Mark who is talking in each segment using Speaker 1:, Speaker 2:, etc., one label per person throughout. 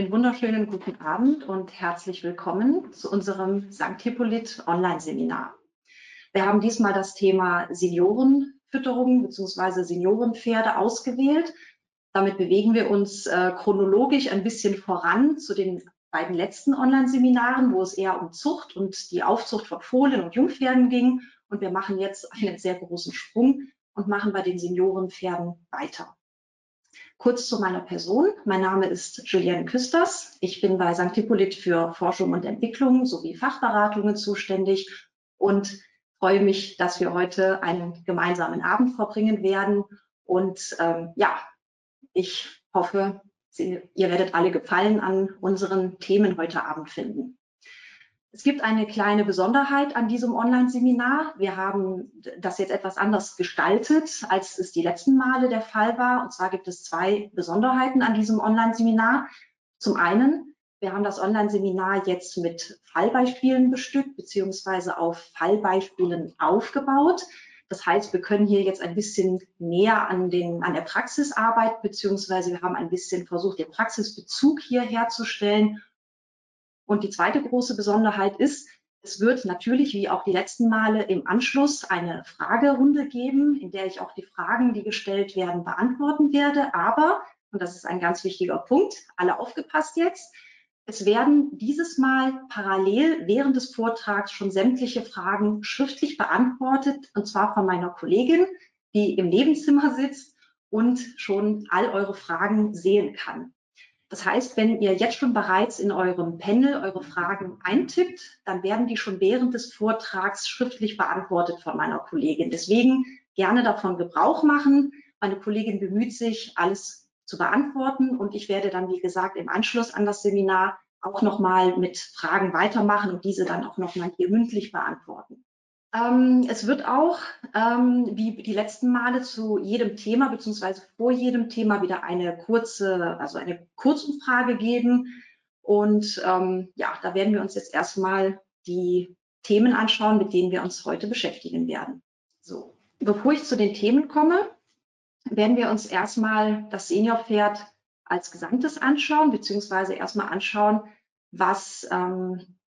Speaker 1: Einen wunderschönen guten Abend und herzlich willkommen zu unserem St. Hippolyt Online-Seminar. Wir haben diesmal das Thema Seniorenfütterung bzw. Seniorenpferde ausgewählt. Damit bewegen wir uns äh, chronologisch ein bisschen voran zu den beiden letzten Online-Seminaren, wo es eher um Zucht und die Aufzucht von Fohlen und Jungpferden ging. Und wir machen jetzt einen sehr großen Sprung und machen bei den Seniorenpferden weiter. Kurz zu meiner Person. Mein Name ist Juliane Küsters. Ich bin bei St. Hippolyt für Forschung und Entwicklung sowie Fachberatungen zuständig und freue mich, dass wir heute einen gemeinsamen Abend verbringen werden. Und ähm, ja, ich hoffe, Sie, ihr werdet alle Gefallen an unseren Themen heute Abend finden. Es gibt eine kleine Besonderheit an diesem Online-Seminar. Wir haben das jetzt etwas anders gestaltet, als es die letzten Male der Fall war. Und zwar gibt es zwei Besonderheiten an diesem Online-Seminar. Zum einen, wir haben das Online-Seminar jetzt mit Fallbeispielen bestückt, beziehungsweise auf Fallbeispielen aufgebaut. Das heißt, wir können hier jetzt ein bisschen näher an, den, an der Praxis arbeiten, beziehungsweise wir haben ein bisschen versucht, den Praxisbezug hier herzustellen und die zweite große Besonderheit ist, es wird natürlich, wie auch die letzten Male, im Anschluss eine Fragerunde geben, in der ich auch die Fragen, die gestellt werden, beantworten werde. Aber, und das ist ein ganz wichtiger Punkt, alle aufgepasst jetzt, es werden dieses Mal parallel während des Vortrags schon sämtliche Fragen schriftlich beantwortet, und zwar von meiner Kollegin, die im Nebenzimmer sitzt und schon all eure Fragen sehen kann. Das heißt, wenn ihr jetzt schon bereits in eurem Panel eure Fragen eintippt, dann werden die schon während des Vortrags schriftlich beantwortet von meiner Kollegin. Deswegen gerne davon Gebrauch machen. Meine Kollegin bemüht sich, alles zu beantworten und ich werde dann, wie gesagt, im Anschluss an das Seminar auch nochmal mit Fragen weitermachen und diese dann auch nochmal hier mündlich beantworten. Ähm, es wird auch, ähm, wie die letzten Male, zu jedem Thema beziehungsweise vor jedem Thema wieder eine kurze, also eine Kurzumfrage geben. Und ähm, ja, da werden wir uns jetzt erstmal die Themen anschauen, mit denen wir uns heute beschäftigen werden. So, bevor ich zu den Themen komme, werden wir uns erstmal das Seniorpferd als Gesamtes anschauen, beziehungsweise erstmal anschauen, was, ähm,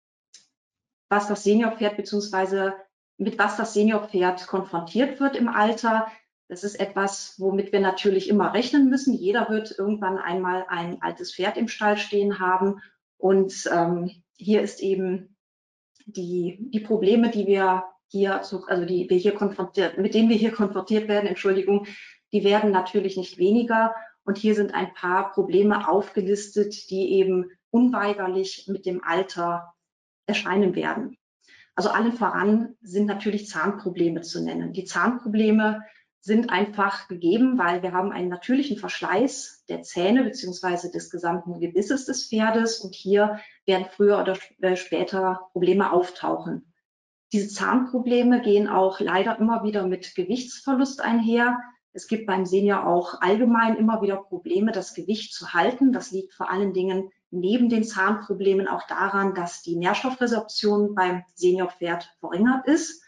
Speaker 1: was das Seniorpferd beziehungsweise mit was das Seniorpferd konfrontiert wird im Alter. Das ist etwas, womit wir natürlich immer rechnen müssen. Jeder wird irgendwann einmal ein altes Pferd im Stall stehen haben. Und ähm, hier ist eben die, die Probleme, die wir hier, also die wir hier konfrontiert, mit denen wir hier konfrontiert werden, Entschuldigung, die werden natürlich nicht weniger. Und hier sind ein paar Probleme aufgelistet, die eben unweigerlich mit dem Alter erscheinen werden. Also allen voran sind natürlich Zahnprobleme zu nennen. Die Zahnprobleme sind einfach gegeben, weil wir haben einen natürlichen Verschleiß der Zähne beziehungsweise des gesamten Gebisses des Pferdes und hier werden früher oder äh, später Probleme auftauchen. Diese Zahnprobleme gehen auch leider immer wieder mit Gewichtsverlust einher. Es gibt beim Senior auch allgemein immer wieder Probleme, das Gewicht zu halten. Das liegt vor allen Dingen neben den Zahnproblemen auch daran, dass die Nährstoffresorption beim Seniorpferd verringert ist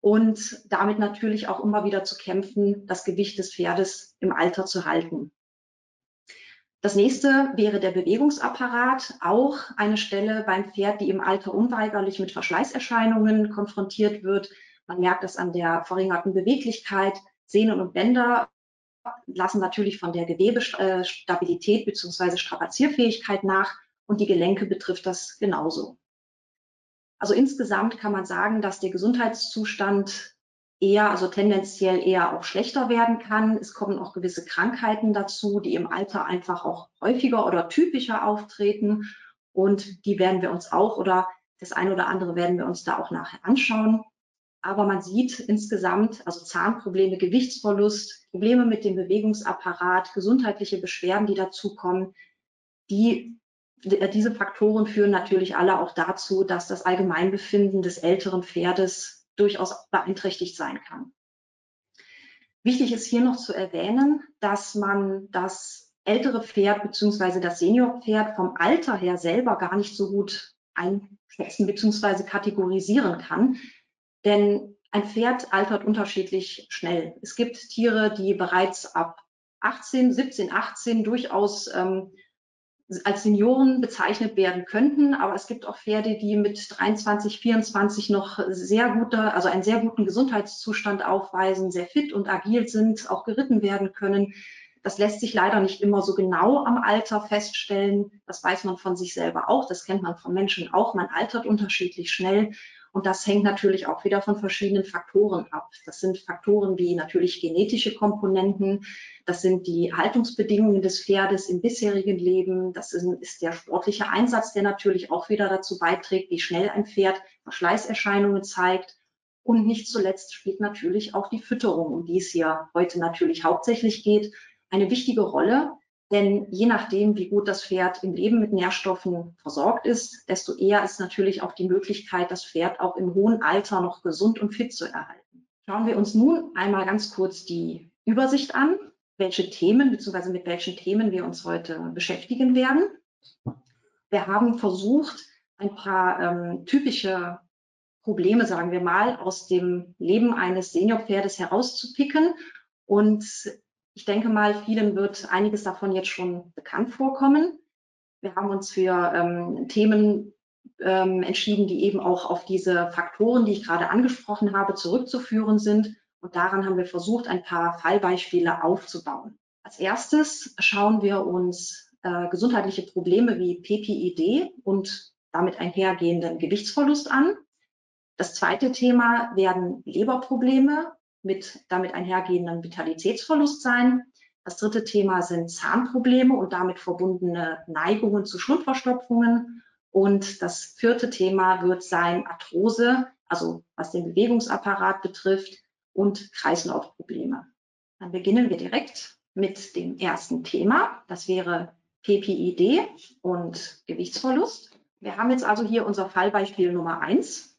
Speaker 1: und damit natürlich auch immer wieder zu kämpfen, das Gewicht des Pferdes im Alter zu halten. Das nächste wäre der Bewegungsapparat, auch eine Stelle beim Pferd, die im Alter unweigerlich mit Verschleißerscheinungen konfrontiert wird. Man merkt es an der verringerten Beweglichkeit. Sehnen und Bänder lassen natürlich von der Gewebestabilität bzw. Strapazierfähigkeit nach und die Gelenke betrifft das genauso. Also insgesamt kann man sagen, dass der Gesundheitszustand eher, also tendenziell eher auch schlechter werden kann. Es kommen auch gewisse Krankheiten dazu, die im Alter einfach auch häufiger oder typischer auftreten. Und die werden wir uns auch oder das eine oder andere werden wir uns da auch nachher anschauen. Aber man sieht insgesamt, also Zahnprobleme, Gewichtsverlust, Probleme mit dem Bewegungsapparat, gesundheitliche Beschwerden, die dazukommen, die, diese Faktoren führen natürlich alle auch dazu, dass das Allgemeinbefinden des älteren Pferdes durchaus beeinträchtigt sein kann. Wichtig ist hier noch zu erwähnen, dass man das ältere Pferd bzw. das Seniorpferd vom Alter her selber gar nicht so gut einschätzen bzw. kategorisieren kann. Denn ein Pferd altert unterschiedlich schnell. Es gibt Tiere, die bereits ab 18, 17, 18 durchaus ähm, als Senioren bezeichnet werden könnten, aber es gibt auch Pferde, die mit 23, 24 noch sehr guter, also einen sehr guten Gesundheitszustand aufweisen, sehr fit und agil sind, auch geritten werden können. Das lässt sich leider nicht immer so genau am Alter feststellen. Das weiß man von sich selber auch. Das kennt man von Menschen auch. Man altert unterschiedlich schnell. Und das hängt natürlich auch wieder von verschiedenen Faktoren ab. Das sind Faktoren wie natürlich genetische Komponenten, das sind die Haltungsbedingungen des Pferdes im bisherigen Leben, das ist der sportliche Einsatz, der natürlich auch wieder dazu beiträgt, wie schnell ein Pferd Verschleißerscheinungen zeigt. Und nicht zuletzt spielt natürlich auch die Fütterung, um die es hier heute natürlich hauptsächlich geht, eine wichtige Rolle. Denn je nachdem, wie gut das Pferd im Leben mit Nährstoffen versorgt ist, desto eher ist natürlich auch die Möglichkeit, das Pferd auch im hohen Alter noch gesund und fit zu erhalten. Schauen wir uns nun einmal ganz kurz die Übersicht an, welche Themen bzw. mit welchen Themen wir uns heute beschäftigen werden. Wir haben versucht, ein paar ähm, typische Probleme, sagen wir mal, aus dem Leben eines Seniorpferdes herauszupicken und ich denke mal, vielen wird einiges davon jetzt schon bekannt vorkommen. Wir haben uns für ähm, Themen ähm, entschieden, die eben auch auf diese Faktoren, die ich gerade angesprochen habe, zurückzuführen sind. Und daran haben wir versucht, ein paar Fallbeispiele aufzubauen. Als erstes schauen wir uns äh, gesundheitliche Probleme wie PPID und damit einhergehenden Gewichtsverlust an. Das zweite Thema werden Leberprobleme mit damit einhergehenden Vitalitätsverlust sein. Das dritte Thema sind Zahnprobleme und damit verbundene Neigungen zu Schlundverstopfungen. Und das vierte Thema wird sein Arthrose, also was den Bewegungsapparat betrifft und Kreislaufprobleme. Dann beginnen wir direkt mit dem ersten Thema. Das wäre PPID und Gewichtsverlust. Wir haben jetzt also hier unser Fallbeispiel Nummer eins.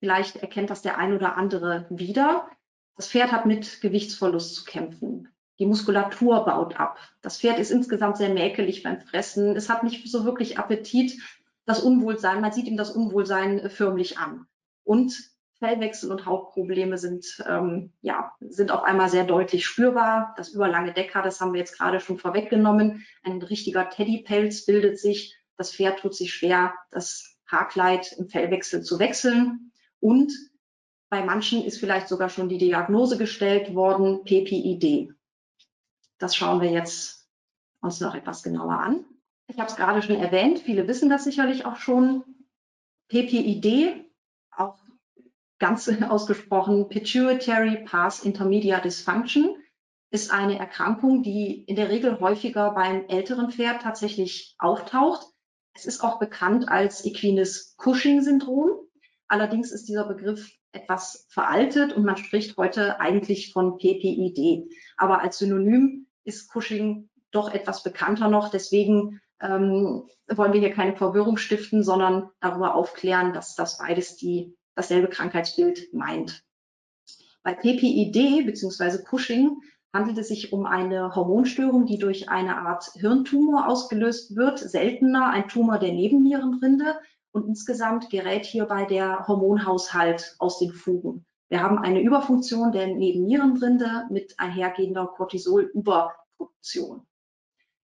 Speaker 1: Vielleicht erkennt das der ein oder andere wieder. Das Pferd hat mit Gewichtsverlust zu kämpfen. Die Muskulatur baut ab. Das Pferd ist insgesamt sehr mäkelig beim Fressen. Es hat nicht so wirklich Appetit. Das Unwohlsein, man sieht ihm das Unwohlsein äh, förmlich an. Und Fellwechsel und Hautprobleme sind, ähm, ja, sind auf einmal sehr deutlich spürbar. Das überlange Decker, das haben wir jetzt gerade schon vorweggenommen. Ein richtiger Teddypelz bildet sich. Das Pferd tut sich schwer, das Haarkleid im Fellwechsel zu wechseln. Und bei manchen ist vielleicht sogar schon die Diagnose gestellt worden, PPID. Das schauen wir jetzt uns noch etwas genauer an. Ich habe es gerade schon erwähnt, viele wissen das sicherlich auch schon. PPID, auch ganz ausgesprochen Pituitary Path Intermediate Dysfunction, ist eine Erkrankung, die in der Regel häufiger beim älteren Pferd tatsächlich auftaucht. Es ist auch bekannt als Equines Cushing-Syndrom. Allerdings ist dieser Begriff etwas veraltet und man spricht heute eigentlich von PPID. Aber als Synonym ist Cushing doch etwas bekannter noch. Deswegen ähm, wollen wir hier keine Verwirrung stiften, sondern darüber aufklären, dass das beides die, dasselbe Krankheitsbild meint. Bei PPID bzw. Cushing handelt es sich um eine Hormonstörung, die durch eine Art Hirntumor ausgelöst wird, seltener ein Tumor der Nebennierenrinde, und insgesamt gerät hierbei der Hormonhaushalt aus den Fugen. Wir haben eine Überfunktion der Nebennierenrinde mit einhergehender Cortisolüberproduktion.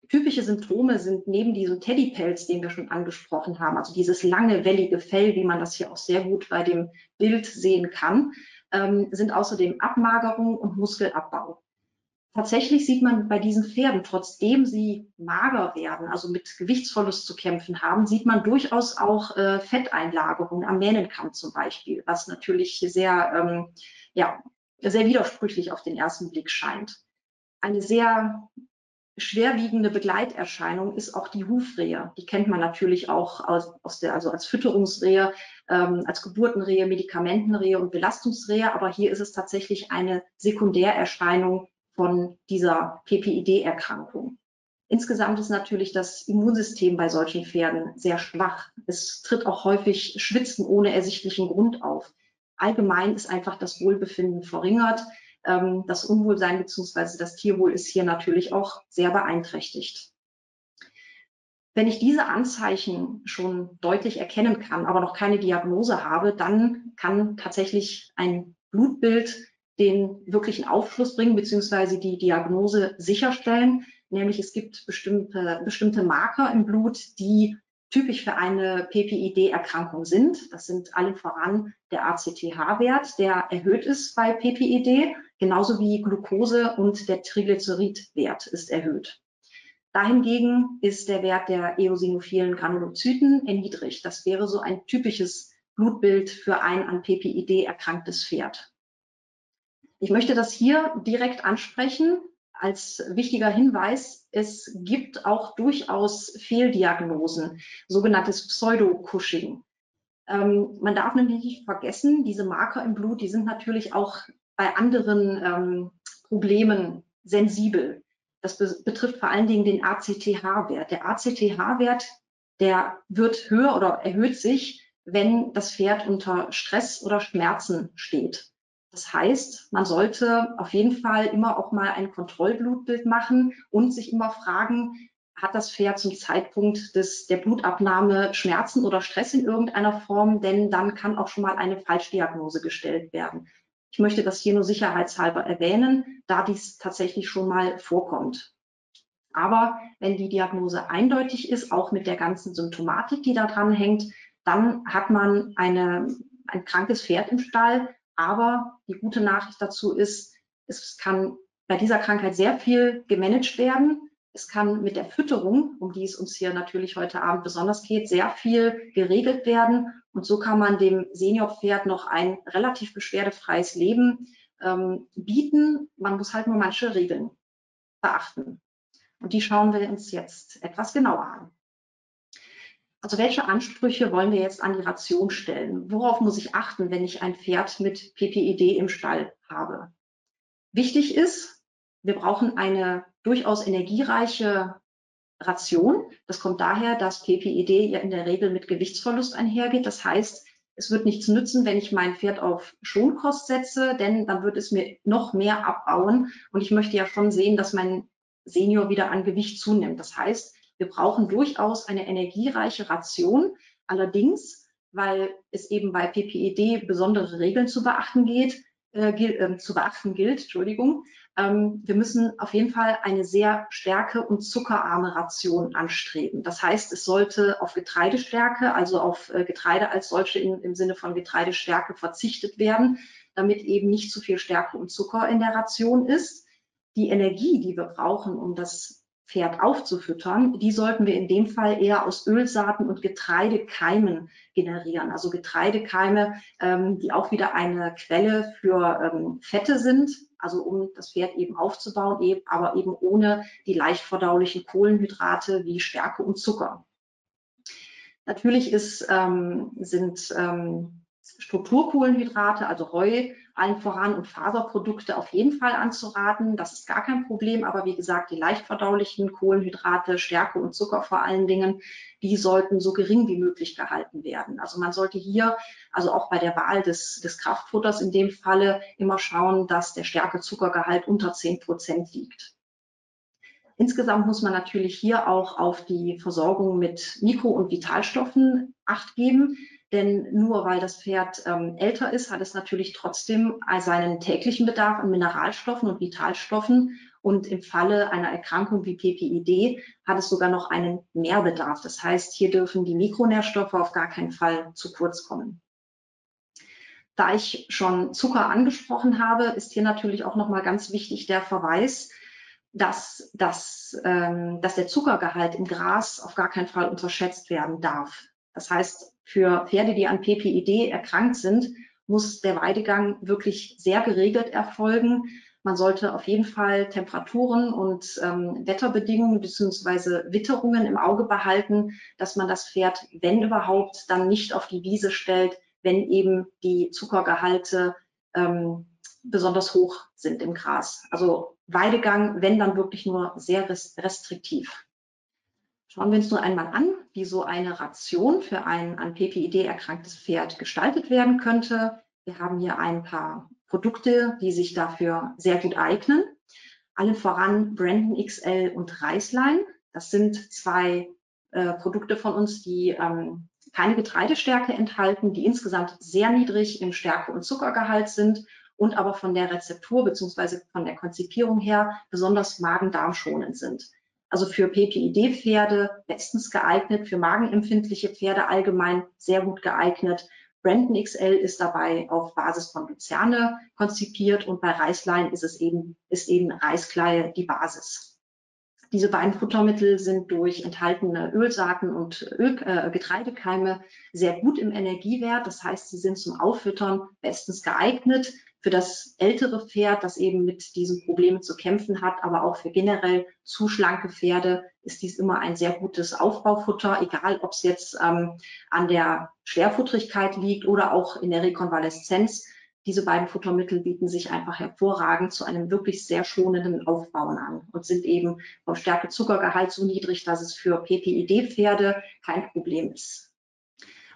Speaker 1: Typische Symptome sind neben diesem Teddypelz, den wir schon angesprochen haben, also dieses lange, wellige Fell, wie man das hier auch sehr gut bei dem Bild sehen kann, ähm, sind außerdem Abmagerung und Muskelabbau. Tatsächlich sieht man bei diesen Pferden, trotzdem sie mager werden, also mit Gewichtsverlust zu kämpfen haben, sieht man durchaus auch äh, Fetteinlagerungen am Mähnenkamm zum Beispiel, was natürlich sehr, ähm, ja, sehr widersprüchlich auf den ersten Blick scheint. Eine sehr schwerwiegende Begleiterscheinung ist auch die Hufrehe. Die kennt man natürlich auch aus, aus der, also als Fütterungsrehe, ähm, als Geburtenrehe, Medikamentenrehe und Belastungsrehe. Aber hier ist es tatsächlich eine Sekundärerscheinung von dieser PPID-Erkrankung. Insgesamt ist natürlich das Immunsystem bei solchen Pferden sehr schwach. Es tritt auch häufig Schwitzen ohne ersichtlichen Grund auf. Allgemein ist einfach das Wohlbefinden verringert. Ähm, das Unwohlsein bzw. das Tierwohl ist hier natürlich auch sehr beeinträchtigt. Wenn ich diese Anzeichen schon deutlich erkennen kann, aber noch keine Diagnose habe, dann kann tatsächlich ein Blutbild den wirklichen Aufschluss bringen, beziehungsweise die Diagnose sicherstellen. nämlich es gibt bestimmte, bestimmte Marker im Blut, die typisch für eine PPID-Erkrankung sind. Das sind allen voran der ACTH-Wert, der erhöht ist bei PPID, genauso wie Glucose und der Triglycerid-Wert ist erhöht. Dahingegen ist der Wert der eosinophilen Granulozyten erniedrigt. Das wäre so ein typisches Blutbild für ein an PPID erkranktes Pferd. Ich möchte das hier direkt ansprechen als wichtiger Hinweis. Es gibt auch durchaus Fehldiagnosen, sogenanntes Pseudo-Cushing. Ähm, man darf nämlich nicht vergessen, diese Marker im Blut, die sind natürlich auch bei anderen ähm, Problemen sensibel. Das be betrifft vor allen Dingen den ACTH-Wert. Der ACTH-Wert, der wird höher oder erhöht sich, wenn das Pferd unter Stress oder Schmerzen steht. Das heißt, man sollte auf jeden Fall immer auch mal ein Kontrollblutbild machen und sich immer fragen, hat das Pferd zum Zeitpunkt des, der Blutabnahme Schmerzen oder Stress in irgendeiner Form, denn dann kann auch schon mal eine Falschdiagnose gestellt werden. Ich möchte das hier nur sicherheitshalber erwähnen, da dies tatsächlich schon mal vorkommt. Aber wenn die Diagnose eindeutig ist, auch mit der ganzen Symptomatik, die da dran hängt, dann hat man eine, ein krankes Pferd im Stall. Aber die gute Nachricht dazu ist, es kann bei dieser Krankheit sehr viel gemanagt werden. Es kann mit der Fütterung, um die es uns hier natürlich heute Abend besonders geht, sehr viel geregelt werden. Und so kann man dem Seniorpferd noch ein relativ beschwerdefreies Leben ähm, bieten. Man muss halt nur manche Regeln beachten. Und die schauen wir uns jetzt etwas genauer an. Also welche Ansprüche wollen wir jetzt an die Ration stellen? Worauf muss ich achten, wenn ich ein Pferd mit PPID im Stall habe? Wichtig ist, wir brauchen eine durchaus energiereiche Ration. Das kommt daher, dass PPID ja in der Regel mit Gewichtsverlust einhergeht. Das heißt, es wird nichts nützen, wenn ich mein Pferd auf Schonkost setze, denn dann wird es mir noch mehr abbauen. Und ich möchte ja schon sehen, dass mein Senior wieder an Gewicht zunimmt. Das heißt, wir brauchen durchaus eine energiereiche Ration. Allerdings, weil es eben bei PPID besondere Regeln zu beachten geht, äh, äh, zu beachten gilt, Entschuldigung, ähm, wir müssen auf jeden Fall eine sehr stärke- und zuckerarme Ration anstreben. Das heißt, es sollte auf Getreidestärke, also auf äh, Getreide als solche in, im Sinne von Getreidestärke verzichtet werden, damit eben nicht zu viel Stärke und Zucker in der Ration ist. Die Energie, die wir brauchen, um das Pferd aufzufüttern, die sollten wir in dem Fall eher aus Ölsaaten und Getreidekeimen generieren. Also Getreidekeime, ähm, die auch wieder eine Quelle für ähm, Fette sind, also um das Pferd eben aufzubauen, eben, aber eben ohne die leicht verdaulichen Kohlenhydrate wie Stärke und Zucker. Natürlich ist, ähm, sind ähm, Strukturkohlenhydrate, also Heu, allen voran und Faserprodukte auf jeden Fall anzuraten. Das ist gar kein Problem. Aber wie gesagt, die leicht verdaulichen Kohlenhydrate, Stärke und Zucker vor allen Dingen, die sollten so gering wie möglich gehalten werden. Also man sollte hier, also auch bei der Wahl des, des Kraftfutters in dem Falle immer schauen, dass der Stärke-Zuckergehalt unter 10 Prozent liegt. Insgesamt muss man natürlich hier auch auf die Versorgung mit Mikro- und Vitalstoffen Acht geben. Denn nur weil das Pferd ähm, älter ist, hat es natürlich trotzdem seinen täglichen Bedarf an Mineralstoffen und Vitalstoffen. Und im Falle einer Erkrankung wie PPID hat es sogar noch einen Mehrbedarf. Das heißt, hier dürfen die Mikronährstoffe auf gar keinen Fall zu kurz kommen. Da ich schon Zucker angesprochen habe, ist hier natürlich auch nochmal ganz wichtig der Verweis, dass, dass, ähm, dass der Zuckergehalt im Gras auf gar keinen Fall unterschätzt werden darf. Das heißt, für Pferde, die an PPID erkrankt sind, muss der Weidegang wirklich sehr geregelt erfolgen. Man sollte auf jeden Fall Temperaturen und ähm, Wetterbedingungen bzw. Witterungen im Auge behalten, dass man das Pferd, wenn überhaupt, dann nicht auf die Wiese stellt, wenn eben die Zuckergehalte ähm, besonders hoch sind im Gras. Also Weidegang, wenn dann wirklich nur sehr restriktiv. Schauen wir uns nur einmal an, wie so eine Ration für ein an PPID erkranktes Pferd gestaltet werden könnte. Wir haben hier ein paar Produkte, die sich dafür sehr gut eignen. Alle voran Brandon XL und Reislein. Das sind zwei äh, Produkte von uns, die ähm, keine Getreidestärke enthalten, die insgesamt sehr niedrig im Stärke- und Zuckergehalt sind und aber von der Rezeptur bzw. von der Konzipierung her besonders magen-darm schonend sind. Also für PPID-Pferde bestens geeignet, für magenempfindliche Pferde allgemein sehr gut geeignet. Brandon XL ist dabei auf Basis von Luzerne konzipiert und bei Reislein ist es eben, ist eben Reiskleie die Basis. Diese beiden Futtermittel sind durch enthaltene Ölsaaten und Öl, äh, Getreidekeime sehr gut im Energiewert. Das heißt, sie sind zum Auffüttern bestens geeignet für das ältere Pferd, das eben mit diesen Problemen zu kämpfen hat, aber auch für generell zu schlanke Pferde ist dies immer ein sehr gutes Aufbaufutter, egal ob es jetzt ähm, an der Schwerfutterigkeit liegt oder auch in der Rekonvaleszenz. Diese beiden Futtermittel bieten sich einfach hervorragend zu einem wirklich sehr schonenden Aufbauen an und sind eben vom Stärke-Zuckergehalt so niedrig, dass es für PPID-Pferde kein Problem ist.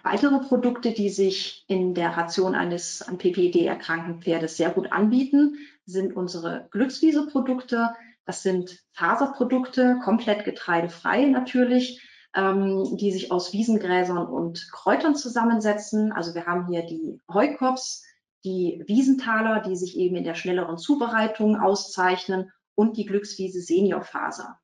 Speaker 1: Weitere Produkte, die sich in der Ration eines an PPID erkrankten Pferdes sehr gut anbieten, sind unsere Glückswiese-Produkte. Das sind Faserprodukte, komplett getreidefrei natürlich, ähm, die sich aus Wiesengräsern und Kräutern zusammensetzen. Also wir haben hier die Heukops, die Wiesentaler, die sich eben in der schnelleren Zubereitung auszeichnen und die Glückswiese Seniorfaser.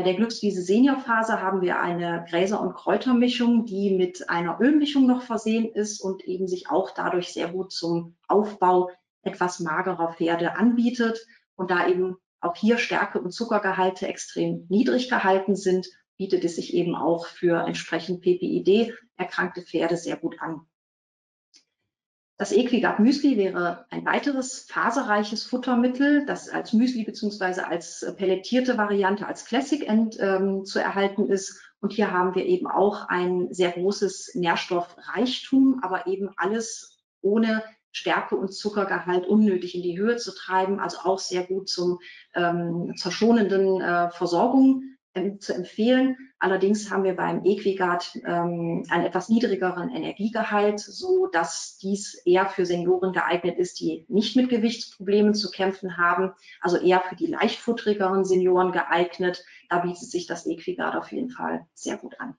Speaker 1: Bei der Glückswiese Seniorphase haben wir eine Gräser- und Kräutermischung, die mit einer Ölmischung noch versehen ist und eben sich auch dadurch sehr gut zum Aufbau etwas magerer Pferde anbietet. Und da eben auch hier Stärke und Zuckergehalte extrem niedrig gehalten sind, bietet es sich eben auch für entsprechend PPID erkrankte Pferde sehr gut an. Das Equigard Müsli wäre ein weiteres faserreiches Futtermittel, das als Müsli beziehungsweise als pellettierte Variante, als Classic End ähm, zu erhalten ist. Und hier haben wir eben auch ein sehr großes Nährstoffreichtum, aber eben alles ohne Stärke und Zuckergehalt unnötig in die Höhe zu treiben, also auch sehr gut zum ähm, zur schonenden äh, Versorgung zu empfehlen. Allerdings haben wir beim Equigard ähm, einen etwas niedrigeren Energiegehalt, so dass dies eher für Senioren geeignet ist, die nicht mit Gewichtsproblemen zu kämpfen haben, also eher für die leichtfutterigeren Senioren geeignet. Da bietet sich das Equigard auf jeden Fall sehr gut an.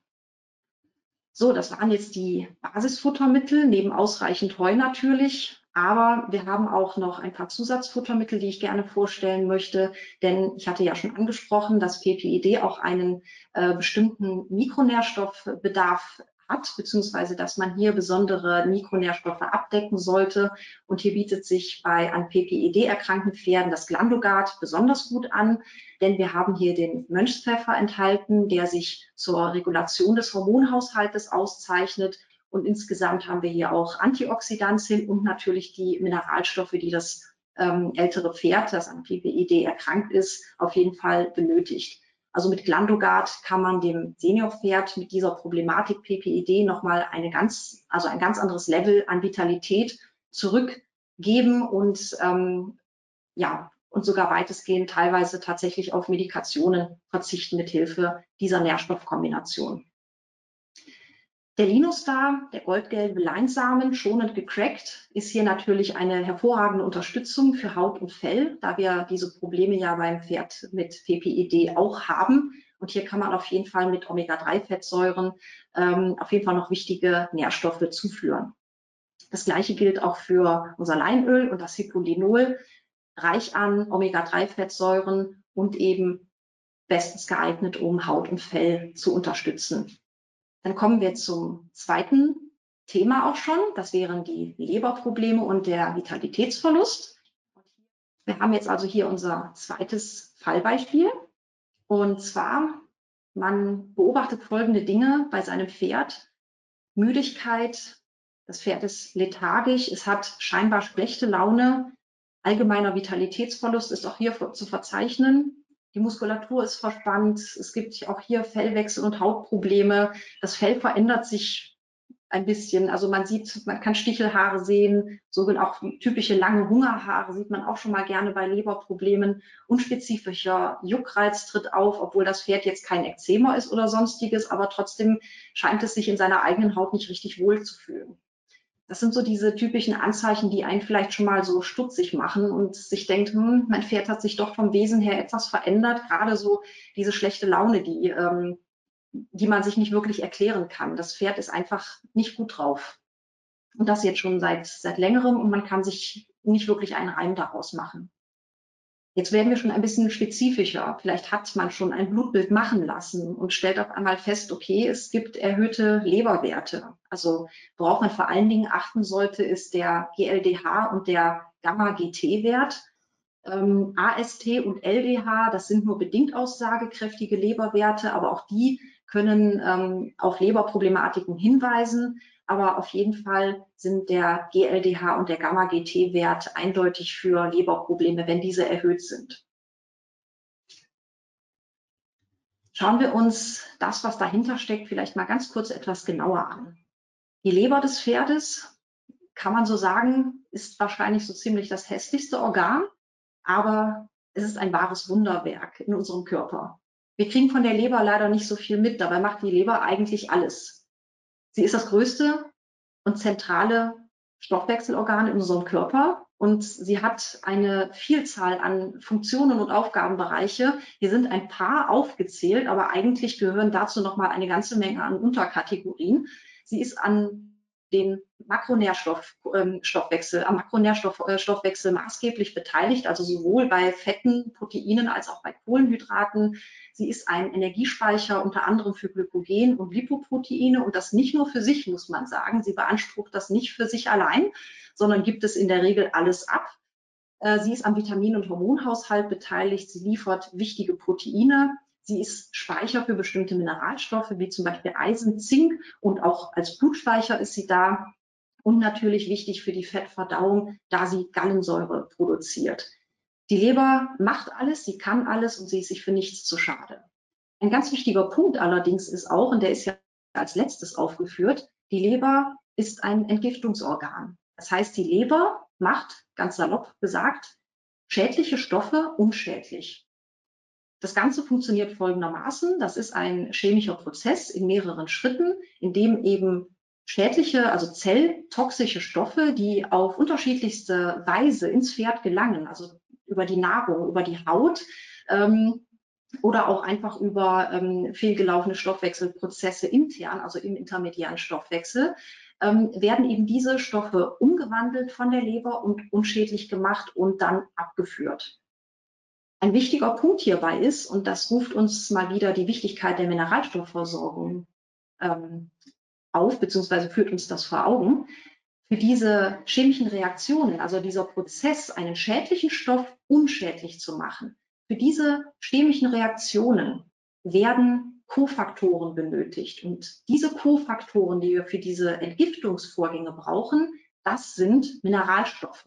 Speaker 1: So, das waren jetzt die Basisfuttermittel, neben ausreichend Heu natürlich. Aber wir haben auch noch ein paar Zusatzfuttermittel, die ich gerne vorstellen möchte, denn ich hatte ja schon angesprochen, dass PPID auch einen äh, bestimmten Mikronährstoffbedarf hat, beziehungsweise dass man hier besondere Mikronährstoffe abdecken sollte. Und hier bietet sich bei an PPID erkrankten Pferden das Glandogard besonders gut an, denn wir haben hier den Mönchspfeffer enthalten, der sich zur Regulation des Hormonhaushaltes auszeichnet und insgesamt haben wir hier auch Antioxidantien und natürlich die Mineralstoffe, die das ähm, ältere Pferd, das an PPID erkrankt ist, auf jeden Fall benötigt. Also mit Glandogard kann man dem Seniorpferd mit dieser Problematik PPID nochmal eine ganz, also ein ganz anderes Level an Vitalität zurückgeben und ähm, ja, und sogar weitestgehend teilweise tatsächlich auf Medikationen verzichten mit Hilfe dieser Nährstoffkombination. Der Linustar, der goldgelbe Leinsamen, schonend gecrackt, ist hier natürlich eine hervorragende Unterstützung für Haut und Fell, da wir diese Probleme ja beim Pferd mit PPID auch haben. Und hier kann man auf jeden Fall mit Omega-3-Fettsäuren ähm, auf jeden Fall noch wichtige Nährstoffe zuführen. Das gleiche gilt auch für unser Leinöl und das Hippolinol, reich an Omega-3-Fettsäuren und eben bestens geeignet, um Haut und Fell zu unterstützen. Dann kommen wir zum zweiten Thema auch schon. Das wären die Leberprobleme und der Vitalitätsverlust. Wir haben jetzt also hier unser zweites Fallbeispiel. Und zwar, man beobachtet folgende Dinge bei seinem Pferd. Müdigkeit, das Pferd ist lethargisch, es hat scheinbar schlechte Laune, allgemeiner Vitalitätsverlust ist auch hier zu verzeichnen. Die Muskulatur ist verspannt. Es gibt auch hier Fellwechsel und Hautprobleme. Das Fell verändert sich ein bisschen. Also man sieht, man kann Stichelhaare sehen, so auch typische lange Hungerhaare sieht man auch schon mal gerne bei Leberproblemen. Unspezifischer Juckreiz tritt auf, obwohl das Pferd jetzt kein Ekzema ist oder sonstiges, aber trotzdem scheint es sich in seiner eigenen Haut nicht richtig wohl zu fühlen. Das sind so diese typischen Anzeichen, die einen vielleicht schon mal so stutzig machen und sich denkt, hm, mein Pferd hat sich doch vom Wesen her etwas verändert. Gerade so diese schlechte Laune, die, ähm, die man sich nicht wirklich erklären kann. Das Pferd ist einfach nicht gut drauf. Und das jetzt schon seit, seit längerem und man kann sich nicht wirklich einen Reim daraus machen. Jetzt werden wir schon ein bisschen spezifischer. Vielleicht hat man schon ein Blutbild machen lassen und stellt auf einmal fest, okay, es gibt erhöhte Leberwerte. Also worauf man vor allen Dingen achten sollte, ist der GLDH und der Gamma-GT-Wert. Ähm, AST und LDH, das sind nur bedingt aussagekräftige Leberwerte, aber auch die können ähm, auf Leberproblematiken hinweisen. Aber auf jeden Fall sind der GLDH und der Gamma-GT-Wert eindeutig für Leberprobleme, wenn diese erhöht sind. Schauen wir uns das, was dahinter steckt, vielleicht mal ganz kurz etwas genauer an. Die Leber des Pferdes, kann man so sagen, ist wahrscheinlich so ziemlich das hässlichste Organ, aber es ist ein wahres Wunderwerk in unserem Körper. Wir kriegen von der Leber leider nicht so viel mit, dabei macht die Leber eigentlich alles. Sie ist das größte und zentrale Stoffwechselorgan in unserem Körper und sie hat eine Vielzahl an Funktionen und Aufgabenbereiche. Hier sind ein paar aufgezählt, aber eigentlich gehören dazu noch mal eine ganze Menge an Unterkategorien. Sie ist an den Makronährstoffwechsel, ähm, am Makronährstoffwechsel maßgeblich beteiligt, also sowohl bei Fetten, Proteinen als auch bei Kohlenhydraten. Sie ist ein Energiespeicher unter anderem für Glykogen und Lipoproteine und das nicht nur für sich, muss man sagen. Sie beansprucht das nicht für sich allein, sondern gibt es in der Regel alles ab. Äh, sie ist am Vitamin- und Hormonhaushalt beteiligt. Sie liefert wichtige Proteine. Sie ist Speicher für bestimmte Mineralstoffe, wie zum Beispiel Eisen, Zink und auch als Blutspeicher ist sie da. Und natürlich wichtig für die Fettverdauung, da sie Gallensäure produziert. Die Leber macht alles, sie kann alles und sie ist sich für nichts zu schade. Ein ganz wichtiger Punkt allerdings ist auch, und der ist ja als letztes aufgeführt, die Leber ist ein Entgiftungsorgan. Das heißt, die Leber macht, ganz salopp gesagt, schädliche Stoffe unschädlich. Das Ganze funktioniert folgendermaßen. Das ist ein chemischer Prozess in mehreren Schritten, in dem eben schädliche, also zelltoxische Stoffe, die auf unterschiedlichste Weise ins Pferd gelangen, also über die Nahrung, über die Haut ähm, oder auch einfach über ähm, fehlgelaufene Stoffwechselprozesse intern, also im intermediären Stoffwechsel, ähm, werden eben diese Stoffe umgewandelt von der Leber und unschädlich gemacht und dann abgeführt. Ein wichtiger Punkt hierbei ist, und das ruft uns mal wieder die Wichtigkeit der Mineralstoffversorgung ähm, auf, beziehungsweise führt uns das vor Augen, für diese chemischen Reaktionen, also dieser Prozess, einen schädlichen Stoff unschädlich zu machen, für diese chemischen Reaktionen werden Kofaktoren benötigt. Und diese Kofaktoren, die wir für diese Entgiftungsvorgänge brauchen, das sind Mineralstoffe,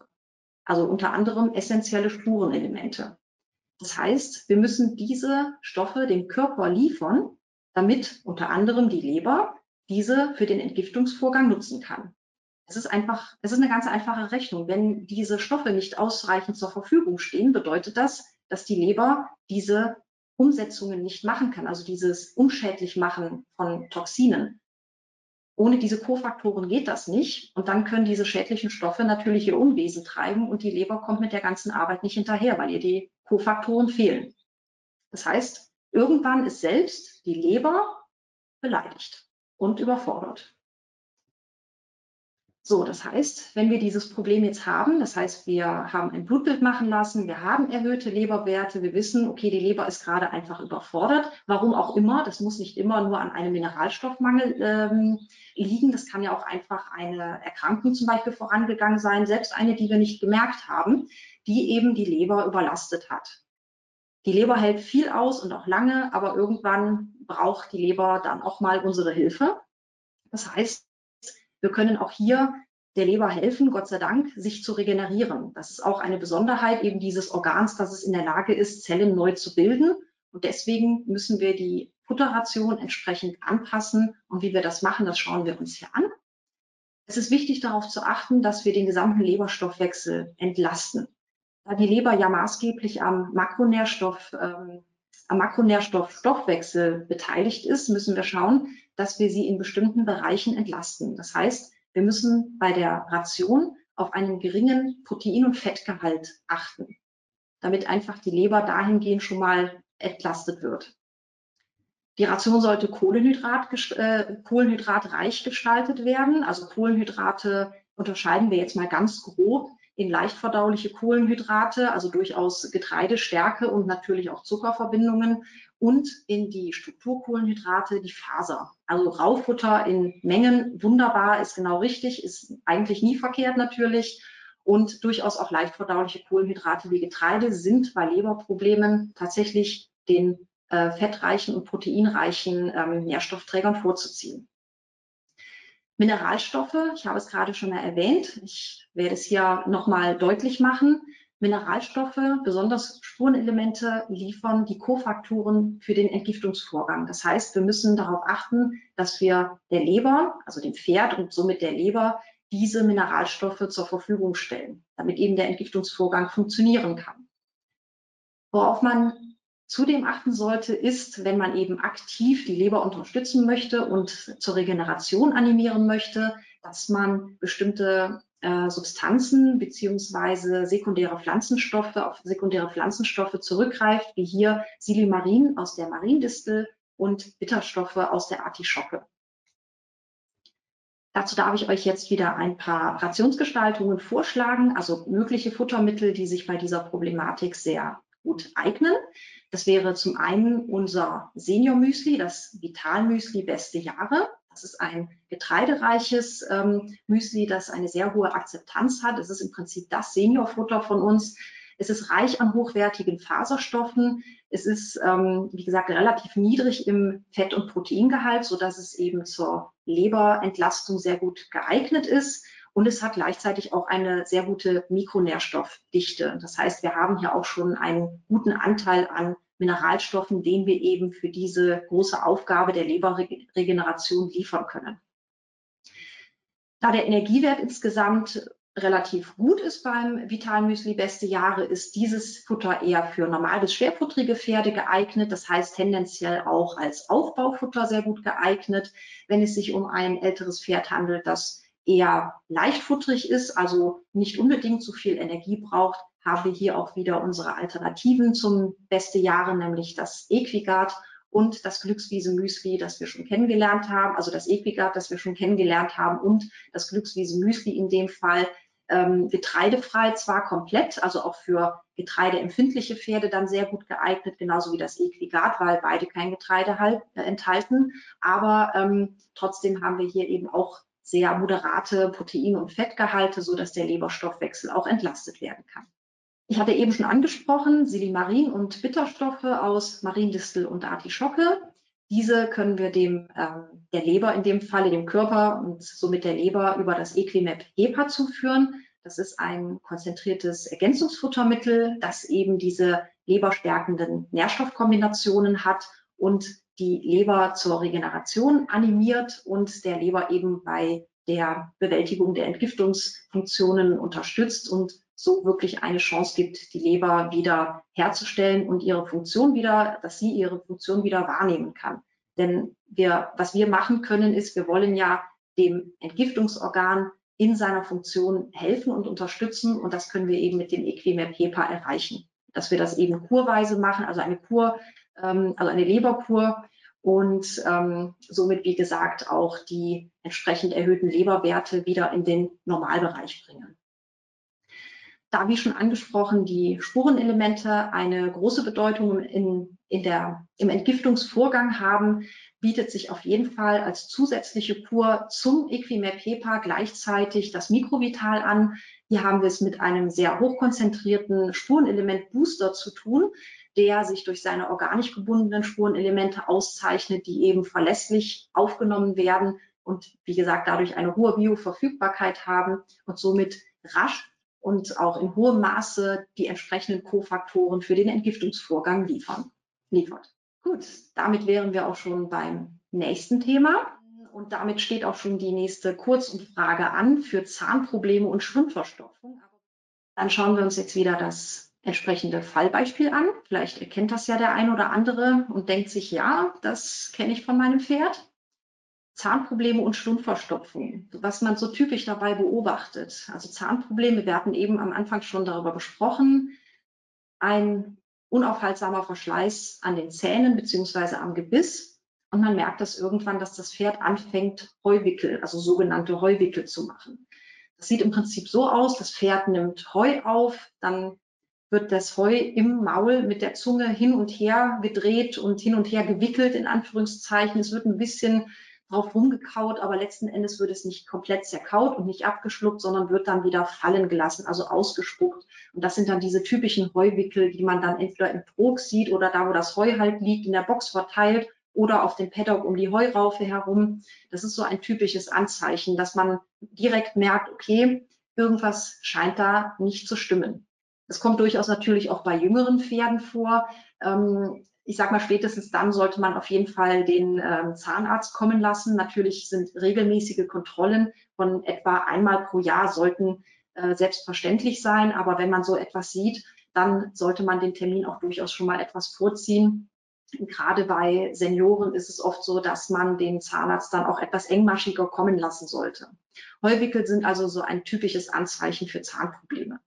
Speaker 1: also unter anderem essentielle Spurenelemente. Das heißt, wir müssen diese Stoffe dem Körper liefern, damit unter anderem die Leber diese für den Entgiftungsvorgang nutzen kann. Es ist einfach, es ist eine ganz einfache Rechnung. Wenn diese Stoffe nicht ausreichend zur Verfügung stehen, bedeutet das, dass die Leber diese Umsetzungen nicht machen kann, also dieses unschädlich machen von Toxinen. Ohne diese Kofaktoren geht das nicht. Und dann können diese schädlichen Stoffe natürlich ihr Unwesen treiben und die Leber kommt mit der ganzen Arbeit nicht hinterher, weil ihr die Kofaktoren fehlen. Das heißt, irgendwann ist selbst die Leber beleidigt und überfordert. So, das heißt, wenn wir dieses Problem jetzt haben, das heißt, wir haben ein Blutbild machen lassen, wir haben erhöhte Leberwerte, wir wissen, okay, die Leber ist gerade einfach überfordert, warum auch immer, das muss nicht immer nur an einem Mineralstoffmangel ähm, liegen, das kann ja auch einfach eine Erkrankung zum Beispiel vorangegangen sein, selbst eine, die wir nicht gemerkt haben, die eben die Leber überlastet hat. Die Leber hält viel aus und auch lange, aber irgendwann braucht die Leber dann auch mal unsere Hilfe. Das heißt, wir können auch hier der Leber helfen, Gott sei Dank, sich zu regenerieren. Das ist auch eine Besonderheit eben dieses Organs, dass es in der Lage ist, Zellen neu zu bilden. Und deswegen müssen wir die Futterration entsprechend anpassen. Und wie wir das machen, das schauen wir uns hier an. Es ist wichtig darauf zu achten, dass wir den gesamten Leberstoffwechsel entlasten. Da die Leber ja maßgeblich am Makronährstoff, ähm, am Makronährstoffstoffwechsel beteiligt ist, müssen wir schauen, dass wir sie in bestimmten Bereichen entlasten. Das heißt, wir müssen bei der Ration auf einen geringen Protein- und Fettgehalt achten, damit einfach die Leber dahingehend schon mal entlastet wird. Die Ration sollte Kohlenhydrat, äh, kohlenhydratreich gestaltet werden. Also Kohlenhydrate unterscheiden wir jetzt mal ganz grob in leicht verdauliche Kohlenhydrate, also durchaus Getreidestärke und natürlich auch Zuckerverbindungen und in die Strukturkohlenhydrate, die Faser. Also Raufutter in Mengen, wunderbar, ist genau richtig, ist eigentlich nie verkehrt natürlich. Und durchaus auch leicht verdauliche Kohlenhydrate wie Getreide sind bei Leberproblemen tatsächlich den äh, fettreichen und proteinreichen ähm, Nährstoffträgern vorzuziehen. Mineralstoffe, ich habe es gerade schon mal erwähnt, ich werde es hier nochmal deutlich machen. Mineralstoffe, besonders Spurenelemente, liefern die Kofaktoren für den Entgiftungsvorgang. Das heißt, wir müssen darauf achten, dass wir der Leber, also dem Pferd und somit der Leber, diese Mineralstoffe zur Verfügung stellen, damit eben der Entgiftungsvorgang funktionieren kann. Worauf man zudem achten sollte, ist, wenn man eben aktiv die Leber unterstützen möchte und zur Regeneration animieren möchte, dass man bestimmte äh, Substanzen beziehungsweise sekundäre Pflanzenstoffe auf sekundäre Pflanzenstoffe zurückgreift, wie hier Silimarin aus der Mariendistel und Bitterstoffe aus der Artischocke. Dazu darf ich euch jetzt wieder ein paar Rationsgestaltungen vorschlagen, also mögliche Futtermittel, die sich bei dieser Problematik sehr gut eignen. Das wäre zum einen unser Senior Müsli, das Vital Müsli Beste Jahre. Das ist ein getreidereiches ähm, Müsli, das eine sehr hohe Akzeptanz hat. Es ist im Prinzip das Seniorfutter von uns. Es ist reich an hochwertigen Faserstoffen. Es ist, ähm, wie gesagt, relativ niedrig im Fett- und Proteingehalt, so dass es eben zur Leberentlastung sehr gut geeignet ist. Und es hat gleichzeitig auch eine sehr gute Mikronährstoffdichte. Das heißt, wir haben hier auch schon einen guten Anteil an Mineralstoffen, den wir eben für diese große Aufgabe der Leberregeneration liefern können. Da der Energiewert insgesamt relativ gut ist beim Vitalmüsli Beste Jahre, ist dieses Futter eher für normal bis schwerfutterige Pferde geeignet. Das heißt tendenziell auch als Aufbaufutter sehr gut geeignet, wenn es sich um ein älteres Pferd handelt, das eher leichtfutterig ist, also nicht unbedingt so viel Energie braucht, haben wir hier auch wieder unsere Alternativen zum Beste Jahre, nämlich das Equigard und das Glückswiese Müsli, das wir schon kennengelernt haben, also das Equigard, das wir schon kennengelernt haben und das Glückswiese Müsli in dem Fall ähm, getreidefrei zwar komplett, also auch für getreideempfindliche Pferde dann sehr gut geeignet, genauso wie das Equigard, weil beide kein Getreide halt, äh, enthalten. Aber ähm, trotzdem haben wir hier eben auch sehr moderate Protein- und Fettgehalte, so dass der Leberstoffwechsel auch entlastet werden kann. Ich hatte eben schon angesprochen, Silimarin und Bitterstoffe aus Mariendistel und Artischocke. Diese können wir dem, ähm, der Leber in dem Falle, dem Körper und somit der Leber über das Equimap HEPA zuführen. Das ist ein konzentriertes Ergänzungsfuttermittel, das eben diese leberstärkenden Nährstoffkombinationen hat und die Leber zur Regeneration animiert und der Leber eben bei der Bewältigung der Entgiftungsfunktionen unterstützt und so wirklich eine Chance gibt, die Leber wieder herzustellen und ihre Funktion wieder, dass sie ihre Funktion wieder wahrnehmen kann. Denn wir, was wir machen können, ist, wir wollen ja dem Entgiftungsorgan in seiner Funktion helfen und unterstützen. Und das können wir eben mit dem Equimap HEPA erreichen. Dass wir das eben kurweise machen, also eine Kur, ähm, also eine Leberkur und ähm, somit, wie gesagt, auch die entsprechend erhöhten Leberwerte wieder in den Normalbereich bringen da, wie schon angesprochen, die Spurenelemente eine große Bedeutung in, in der, im Entgiftungsvorgang haben, bietet sich auf jeden Fall als zusätzliche Kur zum Equimap HEPA gleichzeitig das Mikrovital an. Hier haben wir es mit einem sehr hochkonzentrierten Spurenelement Booster zu tun, der sich durch seine organisch gebundenen Spurenelemente auszeichnet, die eben verlässlich aufgenommen werden und wie gesagt dadurch eine hohe Bioverfügbarkeit haben und somit rasch und auch in hohem Maße die entsprechenden Kofaktoren für den Entgiftungsvorgang liefern, liefert. Gut, damit wären wir auch schon beim nächsten Thema. Und damit steht auch schon die nächste Kurzumfrage an für Zahnprobleme und Schwimmverstopfung. Dann schauen wir uns jetzt wieder das entsprechende Fallbeispiel an. Vielleicht erkennt das ja der ein oder andere und denkt sich, ja, das kenne ich von meinem Pferd. Zahnprobleme und Schlundverstopfung, was man so typisch dabei beobachtet. Also Zahnprobleme, wir hatten eben am Anfang schon darüber gesprochen, ein unaufhaltsamer Verschleiß an den Zähnen beziehungsweise am Gebiss. Und man merkt das irgendwann, dass das Pferd anfängt, Heuwickel, also sogenannte Heuwickel zu machen. Das sieht im Prinzip so aus, das Pferd nimmt Heu auf, dann wird das Heu im Maul mit der Zunge hin und her gedreht und hin und her gewickelt, in Anführungszeichen. Es wird ein bisschen drauf rumgekaut, aber letzten Endes wird es nicht komplett zerkaut und nicht abgeschluckt, sondern wird dann wieder fallen gelassen, also ausgespuckt. Und das sind dann diese typischen Heuwickel, die man dann entweder im Trog sieht oder da, wo das Heu halt liegt, in der Box verteilt oder auf dem Paddock um die Heuraufe herum. Das ist so ein typisches Anzeichen, dass man direkt merkt, okay, irgendwas scheint da nicht zu stimmen. Das kommt durchaus natürlich auch bei jüngeren Pferden vor. Ähm, ich sage mal, spätestens dann sollte man auf jeden Fall den ähm, Zahnarzt kommen lassen. Natürlich sind regelmäßige Kontrollen von etwa einmal pro Jahr sollten äh, selbstverständlich sein. Aber wenn man so etwas sieht, dann sollte man den Termin auch durchaus schon mal etwas vorziehen. Gerade bei Senioren ist es oft so, dass man den Zahnarzt dann auch etwas engmaschiger kommen lassen sollte. Heuwickel sind also so ein typisches Anzeichen für Zahnprobleme.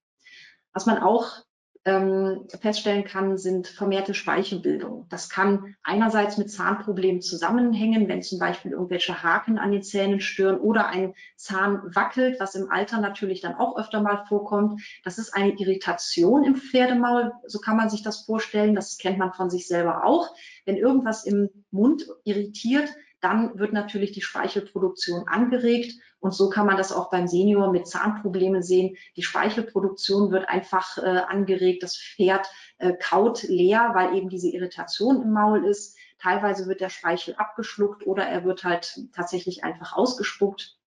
Speaker 1: Was man auch ähm, feststellen kann, sind vermehrte Speichelbildung. Das kann einerseits mit Zahnproblemen zusammenhängen, wenn zum Beispiel irgendwelche Haken an den Zähnen stören oder ein Zahn wackelt, was im Alter natürlich dann auch öfter mal vorkommt. Das ist eine Irritation im Pferdemaul, so kann man sich das vorstellen. Das kennt man von sich selber auch. Wenn irgendwas im Mund irritiert, dann wird natürlich die Speichelproduktion angeregt. Und so kann man das auch beim Senior mit Zahnproblemen sehen. Die Speichelproduktion wird einfach äh, angeregt. Das Pferd äh, kaut leer, weil eben diese Irritation im Maul ist. Teilweise wird der Speichel abgeschluckt oder er wird halt tatsächlich einfach ausgespuckt.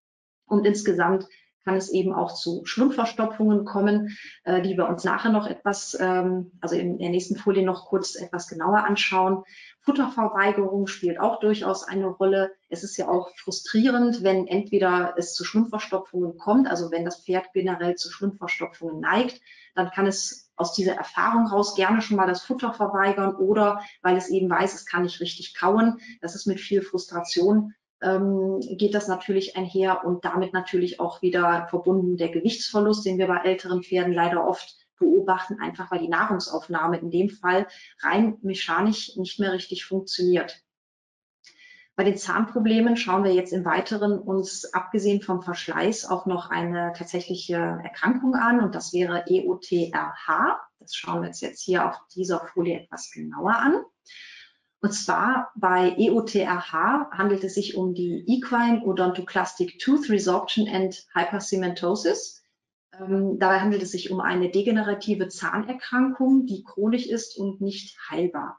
Speaker 1: Und insgesamt kann es eben auch zu Schlundverstopfungen kommen, äh, die wir uns nachher noch etwas, ähm, also in der nächsten Folie noch kurz etwas genauer anschauen. Futterverweigerung spielt auch durchaus eine Rolle. Es ist ja auch frustrierend, wenn entweder es zu Schlundverstopfungen kommt, also wenn das Pferd generell zu Schlundverstopfungen neigt, dann kann es aus dieser Erfahrung raus gerne schon mal das Futter verweigern oder weil es eben weiß, es kann nicht richtig kauen. Das ist mit viel Frustration ähm, geht das natürlich einher und damit natürlich auch wieder verbunden der Gewichtsverlust, den wir bei älteren Pferden leider oft beobachten, einfach weil die Nahrungsaufnahme in dem Fall rein mechanisch nicht mehr richtig funktioniert. Bei den Zahnproblemen schauen wir jetzt im Weiteren uns abgesehen vom Verschleiß auch noch eine tatsächliche Erkrankung an und das wäre EOTRH. Das schauen wir uns jetzt hier auf dieser Folie etwas genauer an. Und zwar bei EOTRH handelt es sich um die Equine Odontoclastic Tooth Resorption and Hypercementosis. Ähm, dabei handelt es sich um eine degenerative Zahnerkrankung, die chronisch ist und nicht heilbar.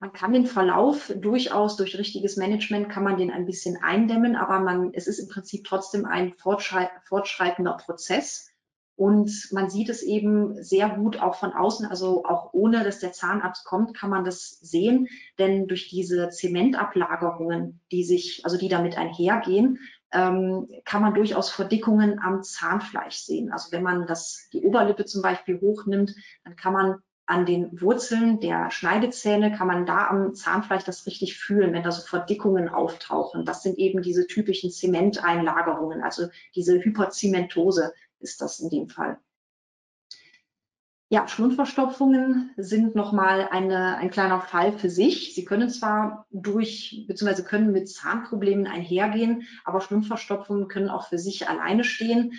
Speaker 1: Man kann den Verlauf durchaus durch richtiges Management kann man den ein bisschen eindämmen, aber man, es ist im Prinzip trotzdem ein fortschreitender Prozess. Und man sieht es eben sehr gut auch von außen, also auch ohne, dass der Zahnarzt kommt, kann man das sehen. Denn durch diese Zementablagerungen, die sich, also die damit einhergehen, ähm, kann man durchaus Verdickungen am Zahnfleisch sehen. Also wenn man das, die Oberlippe zum Beispiel hochnimmt, dann kann man an den Wurzeln der Schneidezähne, kann man da am Zahnfleisch das richtig fühlen, wenn da so Verdickungen auftauchen. Das sind eben diese typischen Zementeinlagerungen, also diese Hyperzementose ist das in dem Fall. Ja, Schlundverstopfungen sind nochmal eine, ein kleiner Fall für sich. Sie können zwar durch, beziehungsweise können mit Zahnproblemen einhergehen, aber Schlundverstopfungen können auch für sich alleine stehen.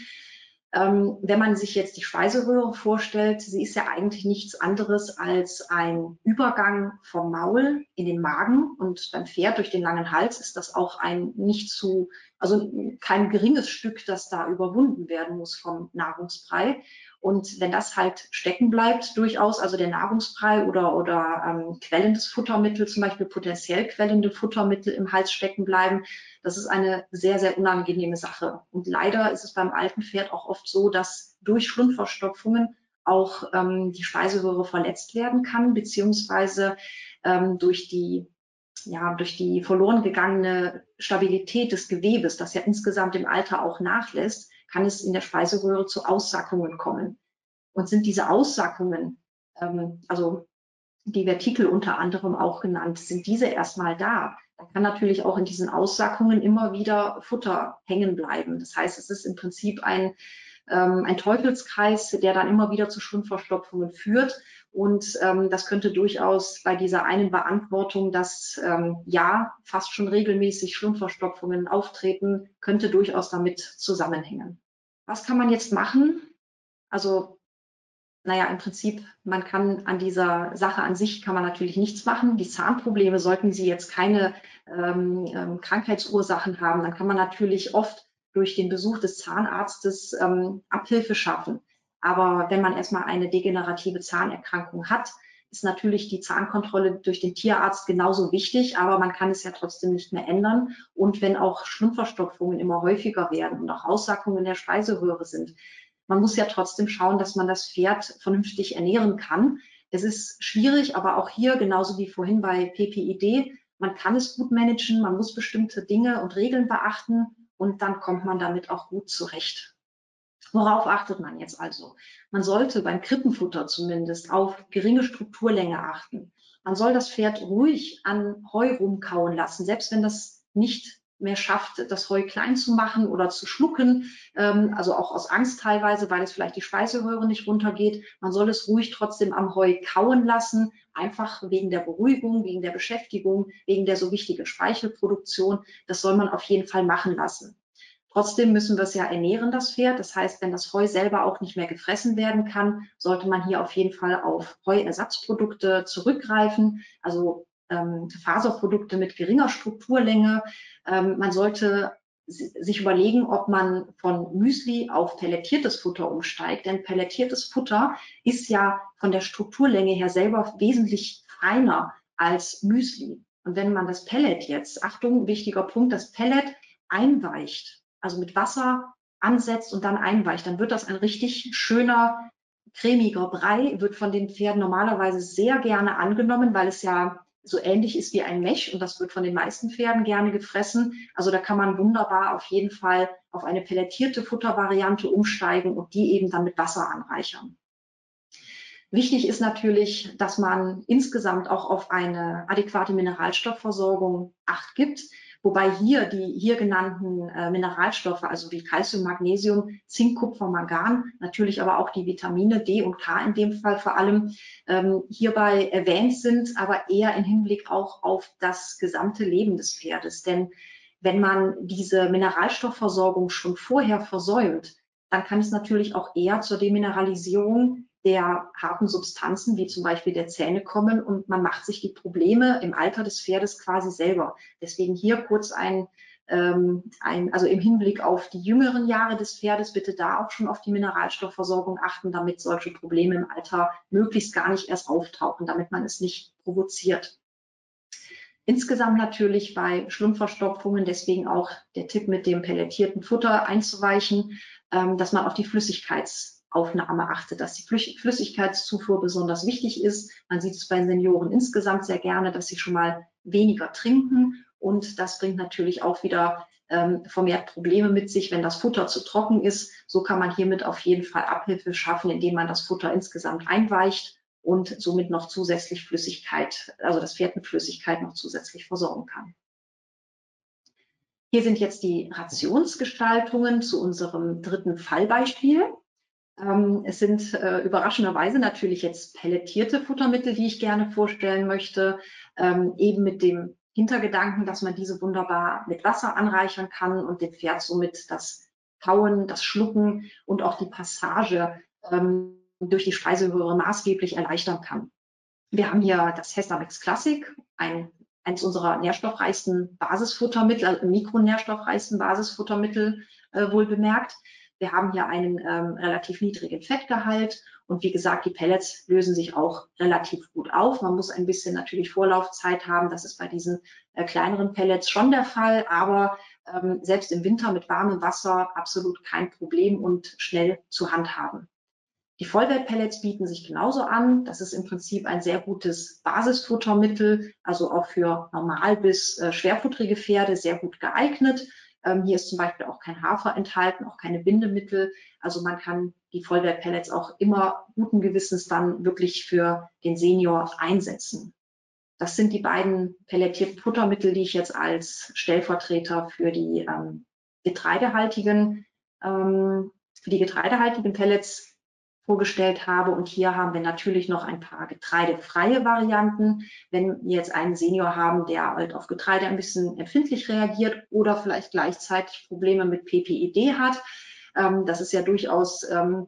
Speaker 1: Ähm, wenn man sich jetzt die Speiseröhre vorstellt, sie ist ja eigentlich nichts anderes als ein Übergang vom Maul in den Magen und beim Pferd durch den langen Hals ist das auch ein nicht zu, also kein geringes Stück, das da überwunden werden muss vom Nahrungsbrei. Und wenn das halt stecken bleibt, durchaus, also der Nahrungsbrei oder, oder ähm, quellendes Futtermittel, zum Beispiel potenziell quellende Futtermittel im Hals stecken bleiben, das ist eine sehr, sehr unangenehme Sache. Und leider ist es beim alten Pferd auch oft so, dass durch Schlundverstopfungen auch ähm, die Speiseröhre verletzt werden kann, beziehungsweise ähm, durch die ja, durch die verloren gegangene Stabilität des Gewebes, das ja insgesamt im Alter auch nachlässt, kann es in der Speiseröhre zu Aussackungen kommen. Und sind diese Aussackungen, ähm, also die Vertikel unter anderem auch genannt, sind diese erstmal da, dann kann natürlich auch in diesen Aussackungen immer wieder Futter hängen bleiben. Das heißt, es ist im Prinzip ein, ähm, ein Teufelskreis, der dann immer wieder zu Schundverstopfungen führt. Und ähm, das könnte durchaus bei dieser einen Beantwortung, dass ähm, ja fast schon regelmäßig Schlundverstopfungen auftreten, könnte durchaus damit zusammenhängen. Was kann man jetzt machen? Also, naja, im Prinzip, man kann an dieser Sache an sich kann man natürlich nichts machen. Die Zahnprobleme, sollten sie jetzt keine ähm, ähm, Krankheitsursachen haben, dann kann man natürlich oft durch den Besuch des Zahnarztes ähm, Abhilfe schaffen. Aber wenn man erstmal eine degenerative Zahnerkrankung hat, ist natürlich die Zahnkontrolle durch den Tierarzt genauso wichtig, aber man kann es ja trotzdem nicht mehr ändern. Und wenn auch Schlundverstopfungen immer häufiger werden und auch Aussackungen der Speiseröhre sind, man muss ja trotzdem schauen, dass man das Pferd vernünftig ernähren kann. Es ist schwierig, aber auch hier, genauso wie vorhin bei PPID, man kann es gut managen, man muss bestimmte Dinge und Regeln beachten und dann kommt man damit auch gut zurecht. Worauf achtet man jetzt also? Man sollte beim Krippenfutter zumindest auf geringe Strukturlänge achten. Man soll das Pferd ruhig an Heu rumkauen lassen, selbst wenn das nicht mehr schafft, das Heu klein zu machen oder zu schlucken, ähm, also auch aus Angst teilweise, weil es vielleicht die Speiseröhre nicht runtergeht. Man soll es ruhig trotzdem am Heu kauen lassen, einfach wegen der Beruhigung, wegen der Beschäftigung, wegen der so wichtigen Speichelproduktion. Das soll man auf jeden Fall machen lassen. Trotzdem müssen wir es ja ernähren, das Pferd. Das heißt, wenn das Heu selber auch nicht mehr gefressen werden kann, sollte man hier auf jeden Fall auf Heuersatzprodukte zurückgreifen, also ähm, Faserprodukte mit geringer Strukturlänge. Ähm, man sollte sich überlegen, ob man von Müsli auf pelletiertes Futter umsteigt. Denn pelletiertes Futter ist ja von der Strukturlänge her selber wesentlich feiner als Müsli. Und wenn man das Pellet jetzt, Achtung, wichtiger Punkt, das Pellet einweicht, also mit Wasser ansetzt und dann einweicht, dann wird das ein richtig schöner, cremiger Brei, wird von den Pferden normalerweise sehr gerne angenommen, weil es ja so ähnlich ist wie ein Mesh und das wird von den meisten Pferden gerne gefressen. Also da kann man wunderbar auf jeden Fall auf eine pellettierte Futtervariante umsteigen und die eben dann mit Wasser anreichern. Wichtig ist natürlich, dass man insgesamt auch auf eine adäquate Mineralstoffversorgung Acht gibt. Wobei hier die hier genannten äh, Mineralstoffe, also wie Calcium, Magnesium, Zink, Kupfer, Mangan, natürlich aber auch die Vitamine D und K in dem Fall vor allem ähm, hierbei erwähnt sind, aber eher im Hinblick auch auf das gesamte Leben des Pferdes. Denn wenn man diese Mineralstoffversorgung schon vorher versäumt, dann kann es natürlich auch eher zur Demineralisierung der harten Substanzen, wie zum Beispiel der Zähne kommen und man macht sich die Probleme im Alter des Pferdes quasi selber. Deswegen hier kurz ein, ähm, ein, also im Hinblick auf die jüngeren Jahre des Pferdes, bitte da auch schon auf die Mineralstoffversorgung achten, damit solche Probleme im Alter möglichst gar nicht erst auftauchen, damit man es nicht provoziert. Insgesamt natürlich bei Schlundverstopfungen, deswegen auch der Tipp mit dem pelletierten Futter einzuweichen, ähm, dass man auf die Flüssigkeits Aufnahme achtet, dass die Flüssigkeitszufuhr besonders wichtig ist. Man sieht es bei Senioren insgesamt sehr gerne, dass sie schon mal weniger trinken und das bringt natürlich auch wieder ähm, vermehrt Probleme mit sich, wenn das Futter zu trocken ist. So kann man hiermit auf jeden Fall Abhilfe schaffen, indem man das Futter insgesamt einweicht und somit noch zusätzlich Flüssigkeit, also das Pferd mit Flüssigkeit noch zusätzlich versorgen kann. Hier sind jetzt die Rationsgestaltungen zu unserem dritten Fallbeispiel. Ähm, es sind äh, überraschenderweise natürlich jetzt pellettierte Futtermittel, die ich gerne vorstellen möchte, ähm, eben mit dem Hintergedanken, dass man diese wunderbar mit Wasser anreichern kann und dem Pferd somit das Kauen, das Schlucken und auch die Passage ähm, durch die Speiseröhre maßgeblich erleichtern kann. Wir haben hier das Hestamex Classic, ein, eines unserer nährstoffreichsten Basisfuttermittel, also mikronährstoffreichsten Basisfuttermittel äh, wohl bemerkt. Wir haben hier einen ähm, relativ niedrigen Fettgehalt und wie gesagt, die Pellets lösen sich auch relativ gut auf. Man muss ein bisschen natürlich Vorlaufzeit haben. Das ist bei diesen äh, kleineren Pellets schon der Fall, aber ähm, selbst im Winter mit warmem Wasser absolut kein Problem und schnell zu handhaben. Die Vollwertpellets bieten sich genauso an. Das ist im Prinzip ein sehr gutes Basisfuttermittel, also auch für normal bis äh, schwerfutterige Pferde sehr gut geeignet. Ähm, hier ist zum Beispiel auch kein Hafer enthalten, auch keine Bindemittel. Also man kann die Vollwertpellets auch immer guten Gewissens dann wirklich für den Senior einsetzen. Das sind die beiden pelletierten Futtermittel, die ich jetzt als Stellvertreter für die ähm, getreidehaltigen, ähm, für die getreidehaltigen Pellets vorgestellt habe. Und hier haben wir natürlich noch ein paar getreidefreie Varianten. Wenn wir jetzt einen Senior haben, der halt auf Getreide ein bisschen empfindlich reagiert oder vielleicht gleichzeitig Probleme mit PPID hat, Ähm, das ist ja durchaus ähm,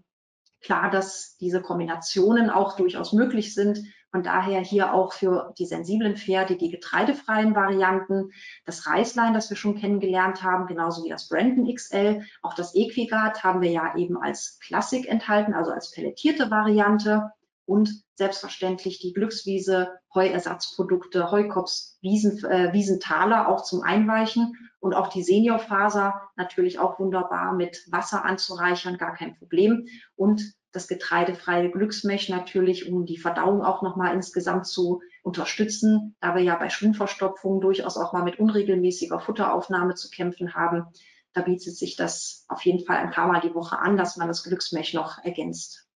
Speaker 1: klar, dass diese Kombinationen auch durchaus möglich sind. Von daher hier auch für die sensiblen Pferde die getreidefreien Varianten, das Reislein, das wir schon kennengelernt haben, genauso wie das Brandon XL. Auch das Equigard haben wir ja eben als Klassik enthalten, also als pellettierte Variante. Und selbstverständlich die Glückswiese, Heuersatzprodukte, Heukops, Wiesen, äh, Wiesentaler auch zum Einweichen und auch die Seniorfaser natürlich auch wunderbar mit Wasser anzureichern, gar kein Problem. Und das getreidefreie Glücksmech natürlich, um die Verdauung auch nochmal insgesamt zu unterstützen, da wir ja bei Schwimmverstopfung durchaus auch mal mit unregelmäßiger Futteraufnahme zu kämpfen haben. Da bietet sich das auf jeden Fall ein paar Mal die Woche an, dass man das Glücksmech noch ergänzt.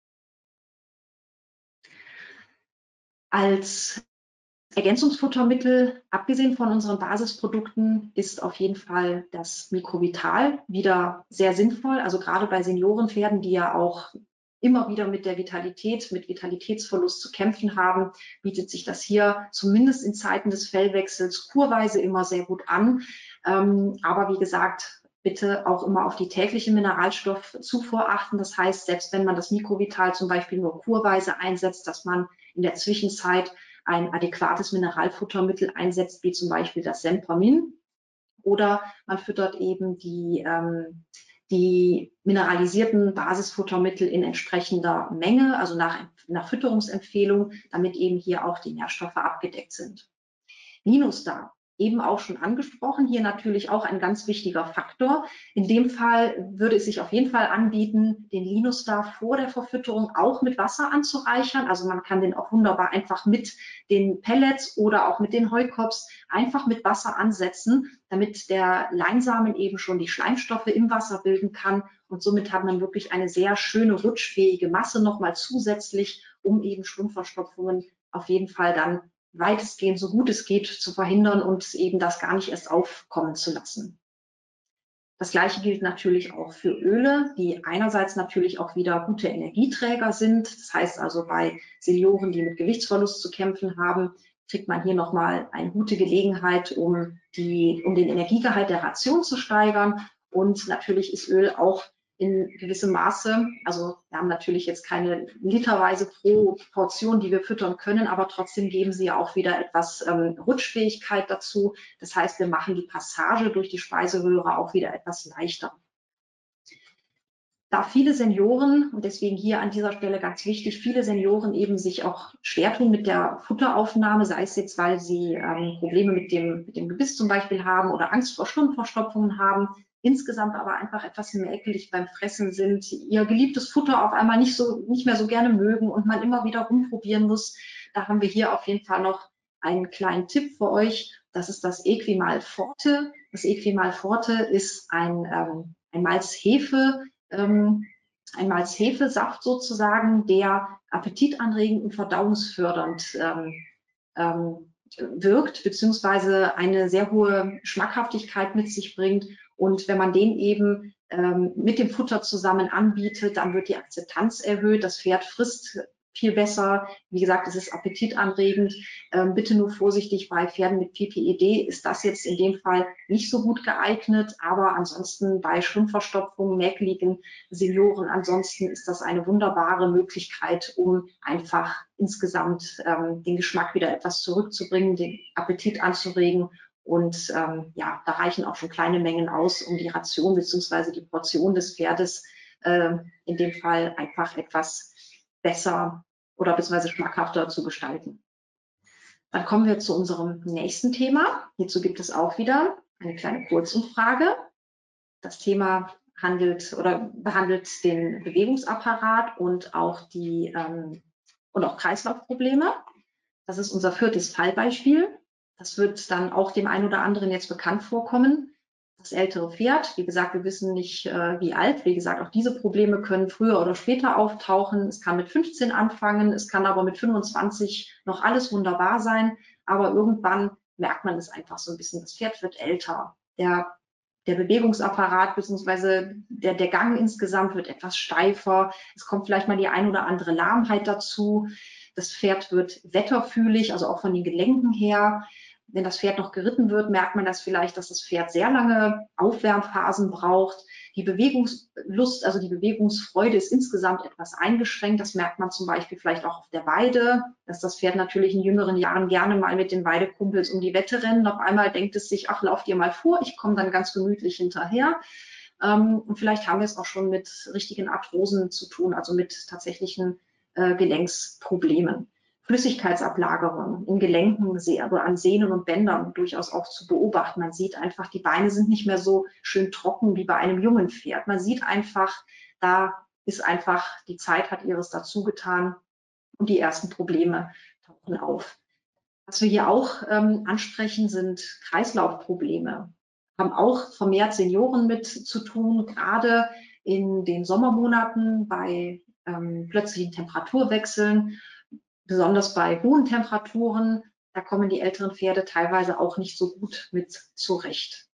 Speaker 1: Als Ergänzungsfuttermittel, abgesehen von unseren Basisprodukten, ist auf jeden Fall das Mikrovital wieder sehr sinnvoll. Also gerade bei Seniorenpferden, die ja auch immer wieder mit der Vitalität, mit Vitalitätsverlust zu kämpfen haben, bietet sich das hier zumindest in Zeiten des Fellwechsels kurweise immer sehr gut an. Ähm, aber wie gesagt, bitte auch immer auf die tägliche Mineralstoffzufuhr achten. Das heißt, selbst wenn man das Mikrovital zum Beispiel nur kurweise einsetzt, dass man in der Zwischenzeit ein adäquates Mineralfuttermittel einsetzt, wie zum Beispiel das Sempramin. Oder man füttert eben die, ähm, die mineralisierten Basisfuttermittel in entsprechender Menge, also nach, nach Fütterungsempfehlung, damit eben hier auch die Nährstoffe abgedeckt sind. Minustar eben auch schon angesprochen. Hier natürlich auch ein ganz wichtiger Faktor. In dem Fall würde es sich auf jeden Fall anbieten, den Linus da vor der Verfütterung auch mit Wasser anzureichern. Also man kann den auch wunderbar einfach mit den Pellets oder auch mit den Heukops einfach mit Wasser ansetzen, damit der Leinsamen eben schon die Schleimstoffe im Wasser bilden kann. Und somit hat man wirklich eine sehr schöne rutschfähige Masse nochmal zusätzlich, um eben Schwimmverstopfungen auf jeden Fall dann weitestgehend so gut es geht zu verhindern und eben das gar nicht erst aufkommen zu lassen. Das gleiche gilt natürlich auch für Öle, die einerseits natürlich auch wieder gute Energieträger sind. Das heißt also bei Senioren, die mit Gewichtsverlust zu kämpfen haben, kriegt man hier nochmal eine gute Gelegenheit, um, die, um den Energiegehalt der Ration zu steigern. Und natürlich ist Öl auch in gewissem Maße. Also wir haben natürlich jetzt keine literweise pro Portion, die wir füttern können, aber trotzdem geben sie ja auch wieder etwas ähm, Rutschfähigkeit dazu. Das heißt, wir machen die Passage durch die Speiseröhre auch wieder etwas leichter. Da viele Senioren, und deswegen hier an dieser Stelle ganz wichtig, viele Senioren eben sich auch schwer tun mit der Futteraufnahme, sei es jetzt, weil sie ähm, Probleme mit dem, mit dem Gebiss zum Beispiel haben oder Angst vor Schwimmverstopfungen haben, insgesamt aber einfach etwas mäkelig beim Fressen sind, ihr geliebtes Futter auf einmal nicht so, nicht mehr so gerne mögen und man immer wieder rumprobieren muss. Da haben wir hier auf jeden Fall noch einen kleinen Tipp für euch. Das ist das Equimal Forte. Das Equimal Forte ist ein, ähm, ein Malzhefe, ähm, ein Malzhefesaft sozusagen, der appetitanregend und verdauungsfördernd ähm, ähm, wirkt, beziehungsweise eine sehr hohe Schmackhaftigkeit mit sich bringt und wenn man den eben ähm, mit dem Futter zusammen anbietet, dann wird die Akzeptanz erhöht. Das Pferd frisst viel besser. Wie gesagt, es ist appetitanregend. Ähm, bitte nur vorsichtig bei Pferden mit PPED ist das jetzt in dem Fall nicht so gut geeignet. Aber ansonsten bei Schwimmverstopfung, mäkeligen Senioren, ansonsten ist das eine wunderbare Möglichkeit, um einfach insgesamt ähm, den Geschmack wieder etwas zurückzubringen, den Appetit anzuregen und ähm, ja, da reichen auch schon kleine Mengen aus, um die Ration bzw. die Portion des Pferdes äh, in dem Fall einfach etwas besser oder beziehungsweise schmackhafter zu gestalten. Dann kommen wir zu unserem nächsten Thema. Hierzu gibt es auch wieder eine kleine Kurzumfrage. Das Thema handelt oder behandelt den Bewegungsapparat und auch die ähm, und auch Kreislaufprobleme. Das ist unser viertes Fallbeispiel. Das wird dann auch dem einen oder anderen jetzt bekannt vorkommen. Das ältere Pferd, wie gesagt, wir wissen nicht, äh, wie alt. Wie gesagt, auch diese Probleme können früher oder später auftauchen. Es kann mit 15 anfangen, es kann aber mit 25 noch alles wunderbar sein. Aber irgendwann merkt man es einfach so ein bisschen. Das Pferd wird älter. Der, der Bewegungsapparat bzw. Der, der Gang insgesamt wird etwas steifer. Es kommt vielleicht mal die ein oder andere Lahmheit dazu. Das Pferd wird wetterfühlig, also auch von den Gelenken her. Wenn das Pferd noch geritten wird, merkt man das vielleicht, dass das Pferd sehr lange Aufwärmphasen braucht. Die Bewegungslust, also die Bewegungsfreude ist insgesamt etwas eingeschränkt. Das merkt man zum Beispiel vielleicht auch auf der Weide, dass das Pferd natürlich in jüngeren Jahren gerne mal mit den Weidekumpels um die Wette rennt. Auf einmal denkt es sich, ach, lauft ihr mal vor, ich komme dann ganz gemütlich hinterher. Ähm, und vielleicht haben wir es auch schon mit richtigen Arthrosen zu tun, also mit tatsächlichen äh, Gelenksproblemen. Flüssigkeitsablagerung in Gelenken, also an Sehnen und Bändern durchaus auch zu beobachten. Man sieht einfach, die Beine sind nicht mehr so schön trocken wie bei einem jungen Pferd. Man sieht einfach, da ist einfach, die Zeit hat ihres dazu getan und die ersten Probleme tauchen auf. Was wir hier auch ähm, ansprechen, sind Kreislaufprobleme. Haben auch vermehrt Senioren mit zu tun, gerade in den Sommermonaten bei ähm, plötzlichen Temperaturwechseln besonders bei hohen Temperaturen, da kommen die älteren Pferde teilweise auch nicht so gut mit zurecht.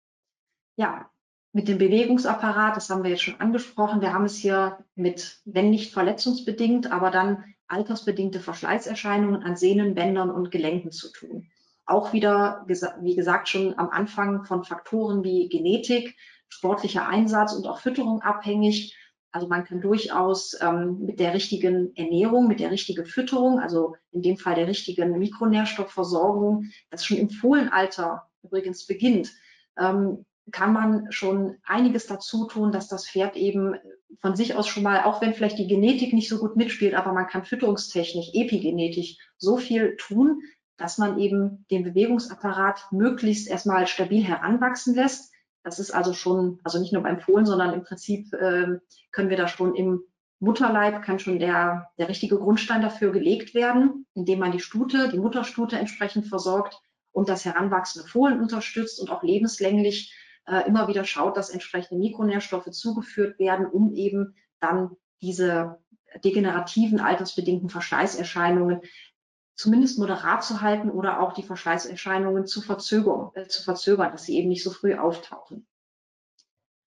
Speaker 1: Ja, mit dem Bewegungsapparat, das haben wir jetzt schon angesprochen, wir haben es hier mit, wenn nicht verletzungsbedingt, aber dann altersbedingte Verschleißerscheinungen an Sehnen, Bändern und Gelenken zu tun. Auch wieder, wie gesagt, schon am Anfang von Faktoren wie Genetik, sportlicher Einsatz und auch Fütterung abhängig. Also man kann durchaus ähm, mit der richtigen Ernährung, mit der richtigen Fütterung, also in dem Fall der richtigen Mikronährstoffversorgung, das schon im Fohlenalter übrigens beginnt, ähm, kann man schon einiges dazu tun, dass das Pferd eben von sich aus schon mal, auch wenn vielleicht die Genetik nicht so gut mitspielt, aber man kann fütterungstechnisch, epigenetisch so viel tun, dass man eben den Bewegungsapparat möglichst erstmal stabil heranwachsen lässt, das ist also schon, also nicht nur beim Fohlen, sondern im Prinzip äh, können wir da schon im Mutterleib, kann schon der, der richtige Grundstein dafür gelegt werden, indem man die Stute, die Mutterstute entsprechend versorgt und das heranwachsende Fohlen unterstützt und auch lebenslänglich äh, immer wieder schaut, dass entsprechende Mikronährstoffe zugeführt werden, um eben dann diese degenerativen, altersbedingten Verschleißerscheinungen zumindest moderat zu halten oder auch die Verschleißerscheinungen zu verzögern, äh, zu verzögern, dass sie eben nicht so früh auftauchen.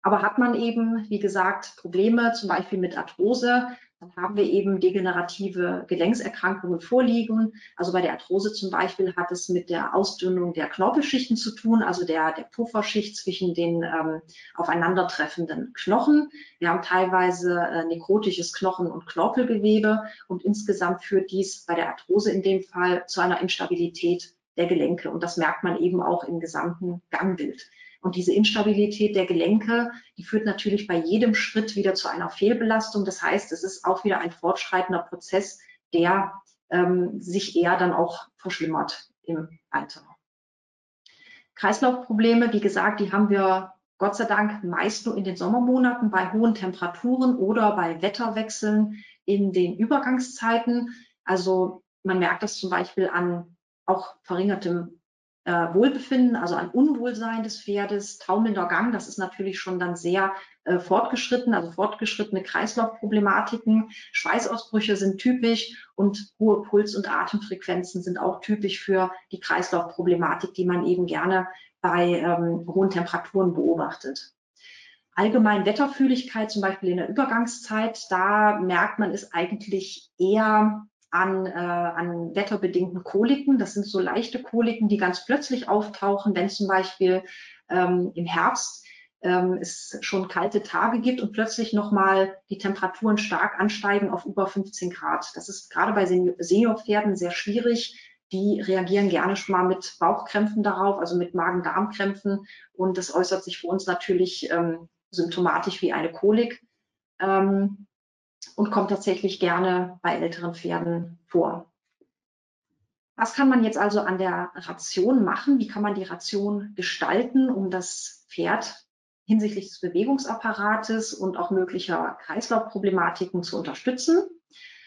Speaker 1: Aber hat man eben, wie gesagt, Probleme, zum Beispiel mit Arthrose, dann haben wir eben degenerative Gelenkserkrankungen vorliegen. Also bei der Arthrose zum Beispiel hat es mit der Ausdünnung der Knorpelschichten zu tun, also der, der Pufferschicht zwischen den ähm, aufeinandertreffenden Knochen. Wir haben teilweise äh, nekrotisches Knochen- und Knorpelgewebe und insgesamt führt dies bei der Arthrose in dem Fall zu einer Instabilität der Gelenke. Und das merkt man eben auch im gesamten Gangbild. Und diese Instabilität der Gelenke, die führt natürlich bei jedem Schritt wieder zu einer Fehlbelastung. Das heißt, es ist auch wieder ein fortschreitender Prozess, der ähm, sich eher dann auch verschlimmert im Alter. Kreislaufprobleme, wie gesagt, die haben wir Gott sei Dank meist nur in den Sommermonaten bei hohen Temperaturen oder bei Wetterwechseln in den Übergangszeiten. Also man merkt das zum Beispiel an auch verringertem äh, Wohlbefinden, also ein Unwohlsein des Pferdes, taumelnder Gang, das ist natürlich schon dann sehr äh, fortgeschritten, also fortgeschrittene Kreislaufproblematiken. Schweißausbrüche sind typisch und hohe Puls- und Atemfrequenzen sind auch typisch für die Kreislaufproblematik, die man eben gerne bei ähm, hohen Temperaturen beobachtet. Allgemein Wetterfühligkeit, zum Beispiel in der Übergangszeit, da merkt man es eigentlich eher an, äh, an wetterbedingten Koliken. Das sind so leichte Koliken, die ganz plötzlich auftauchen, wenn zum Beispiel ähm, im Herbst ähm, es schon kalte Tage gibt und plötzlich nochmal die Temperaturen stark ansteigen auf über 15 Grad. Das ist gerade bei Seniorpferden sehr schwierig. Die reagieren gerne schon mal mit Bauchkrämpfen darauf, also mit Magen-Darm-Krämpfen. Und das äußert sich für uns natürlich ähm, symptomatisch wie eine Kolik. Ähm, und kommt tatsächlich gerne bei älteren Pferden vor. Was kann man jetzt also an der Ration machen? Wie kann man die Ration gestalten, um das Pferd hinsichtlich des Bewegungsapparates und auch möglicher Kreislaufproblematiken zu unterstützen?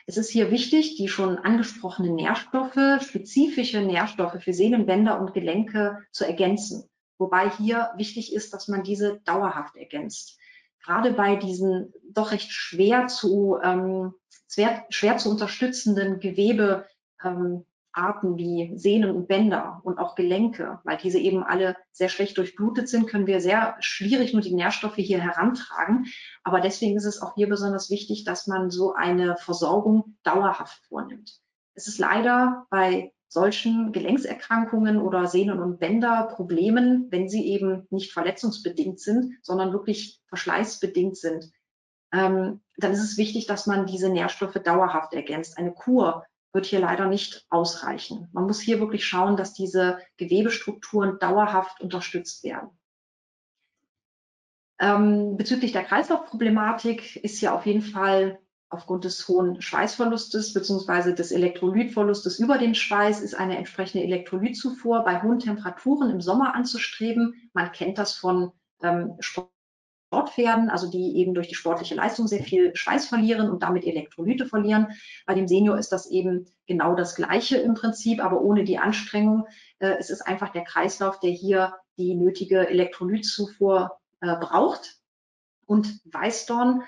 Speaker 1: Es ist hier wichtig, die schon angesprochenen Nährstoffe, spezifische Nährstoffe für Sehnenbänder und Gelenke zu ergänzen. Wobei hier wichtig ist, dass man diese dauerhaft ergänzt gerade bei diesen doch recht schwer zu, ähm, schwer, schwer zu unterstützenden Gewebearten ähm, wie Sehnen und Bänder und auch Gelenke, weil diese eben alle sehr schlecht durchblutet sind, können wir sehr schwierig nur die Nährstoffe hier herantragen. Aber deswegen ist es auch hier besonders wichtig, dass man so eine Versorgung dauerhaft vornimmt. Es ist leider bei solchen Gelenkserkrankungen oder Sehnen- und Bänderproblemen, wenn sie eben nicht verletzungsbedingt sind, sondern wirklich verschleißbedingt sind, ähm, dann ist es wichtig, dass man diese Nährstoffe dauerhaft ergänzt. Eine Kur wird hier leider nicht ausreichen. Man muss hier wirklich schauen, dass diese Gewebestrukturen dauerhaft unterstützt werden. Ähm, bezüglich der Kreislaufproblematik ist hier auf jeden Fall aufgrund des hohen Schweißverlustes bzw. des Elektrolytverlustes über den Schweiß ist eine entsprechende Elektrolytzufuhr bei hohen Temperaturen im Sommer anzustreben. Man kennt das von ähm, Sportpferden, also die eben durch die sportliche Leistung sehr viel Schweiß verlieren und damit Elektrolyte verlieren. Bei dem Senior ist das eben genau das Gleiche im Prinzip, aber ohne die Anstrengung. Äh, es ist einfach der Kreislauf, der hier die nötige Elektrolytzufuhr äh, braucht. Und Weißdorn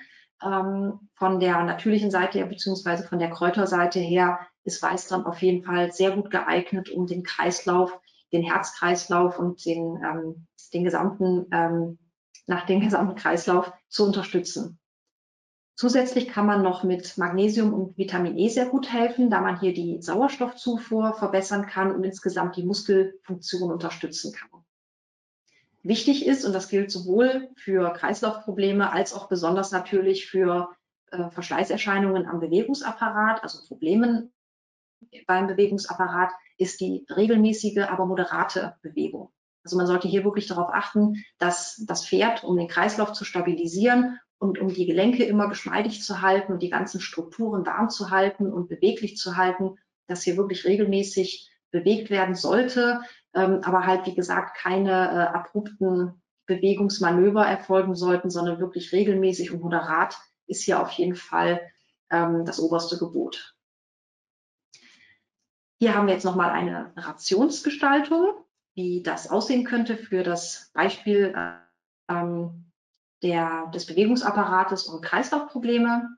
Speaker 1: ähm, von der natürlichen Seite her, beziehungsweise von der Kräuterseite her, ist Weißdorn auf jeden Fall sehr gut geeignet, um den Kreislauf, den Herzkreislauf und den, ähm, den gesamten, ähm, nach dem gesamten Kreislauf zu unterstützen. Zusätzlich kann man noch mit Magnesium und Vitamin E sehr gut helfen, da man hier die Sauerstoffzufuhr verbessern kann und insgesamt die Muskelfunktion unterstützen kann wichtig ist, und das gilt sowohl für Kreislaufprobleme als auch besonders natürlich für äh, Verschleißerscheinungen am Bewegungsapparat, also Problemen beim Bewegungsapparat, ist die regelmäßige, aber moderate Bewegung. Also man sollte hier wirklich darauf achten, dass das Pferd, um den Kreislauf zu stabilisieren und um die Gelenke immer geschmeidig zu halten und die ganzen Strukturen warm zu halten und beweglich zu halten, dass hier wirklich regelmäßig bewegt werden sollte, ähm, aber halt, wie gesagt, keine äh, abrupten Bewegungsmanöver erfolgen sollten, sondern wirklich regelmäßig und moderat ist hier auf jeden Fall ähm, das oberste Gebot. Hier haben wir jetzt nochmal eine Rationsgestaltung, wie das aussehen könnte für das Beispiel ähm, der, des Bewegungsapparates und Kreislaufprobleme.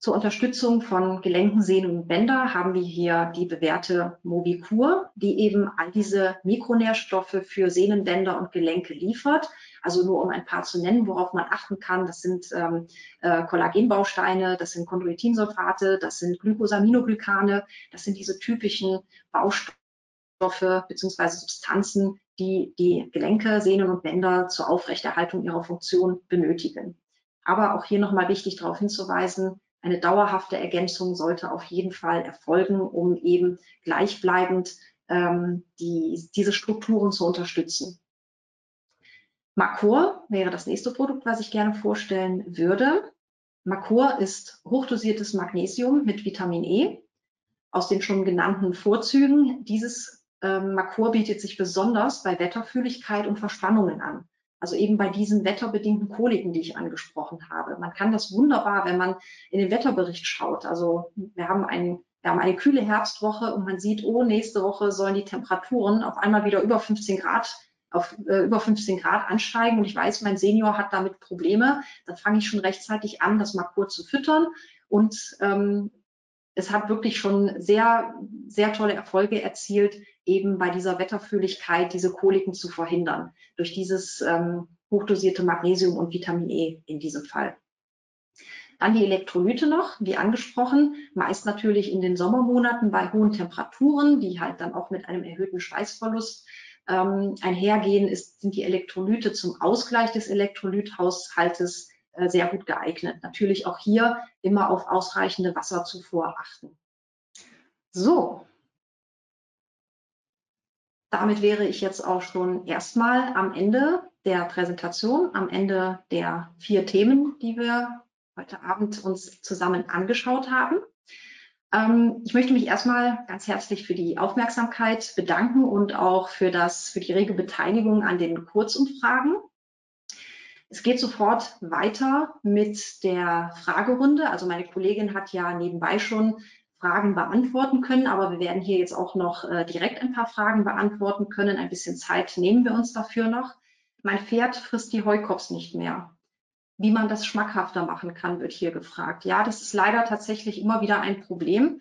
Speaker 1: Zur Unterstützung von Gelenken, Sehnen und Bänder haben wir hier die bewährte Movicur, die eben all diese Mikronährstoffe für Sehnen, Bänder und Gelenke liefert. Also nur um ein paar zu nennen, worauf man achten kann. Das sind ähm, äh, Kollagenbausteine, das sind Chondroitinsulfate, das sind Glycosaminoglycane, das sind diese typischen Baustoffe bzw. Substanzen, die die Gelenke, Sehnen und Bänder zur Aufrechterhaltung ihrer Funktion benötigen. Aber auch hier nochmal wichtig darauf hinzuweisen, eine dauerhafte Ergänzung sollte auf jeden Fall erfolgen, um eben gleichbleibend ähm, die, diese Strukturen zu unterstützen. Macor wäre das nächste Produkt, was ich gerne vorstellen würde. Macor ist hochdosiertes Magnesium mit Vitamin E. Aus den schon genannten Vorzügen dieses ähm, Macor bietet sich besonders bei Wetterfühligkeit und Verspannungen an. Also eben bei diesen wetterbedingten Koliken, die ich angesprochen habe. Man kann das wunderbar, wenn man in den Wetterbericht schaut. Also wir haben, ein, wir haben eine kühle Herbstwoche und man sieht, oh, nächste Woche sollen die Temperaturen auf einmal wieder über 15 Grad auf äh, über 15 Grad ansteigen und ich weiß, mein Senior hat damit Probleme, dann fange ich schon rechtzeitig an, das mal kurz zu füttern und ähm, es hat wirklich schon sehr, sehr tolle Erfolge erzielt, eben bei dieser Wetterfühligkeit diese Koliken zu verhindern, durch dieses ähm, hochdosierte Magnesium und Vitamin E in diesem Fall. Dann die Elektrolyte noch, wie angesprochen, meist natürlich in den Sommermonaten bei hohen Temperaturen, die halt dann auch mit einem erhöhten Schweißverlust ähm, einhergehen, ist, sind die Elektrolyte zum Ausgleich des Elektrolythaushaltes äh, sehr gut geeignet. Natürlich auch hier immer auf ausreichende Wasserzufuhr achten. So, damit wäre ich jetzt auch schon erstmal am Ende der Präsentation, am Ende der vier Themen, die wir heute Abend uns zusammen angeschaut haben. Ähm, ich möchte mich erstmal ganz herzlich für die Aufmerksamkeit bedanken und auch für, das, für die rege Beteiligung an den Kurzumfragen. Es geht sofort weiter mit der Fragerunde. Also meine Kollegin hat ja nebenbei schon Fragen beantworten können, aber wir werden hier jetzt auch noch äh, direkt ein paar Fragen beantworten können. Ein bisschen Zeit nehmen wir uns dafür noch. Mein Pferd frisst die Heukops nicht mehr. Wie man das schmackhafter machen kann, wird hier gefragt. Ja, das ist leider tatsächlich immer wieder ein Problem.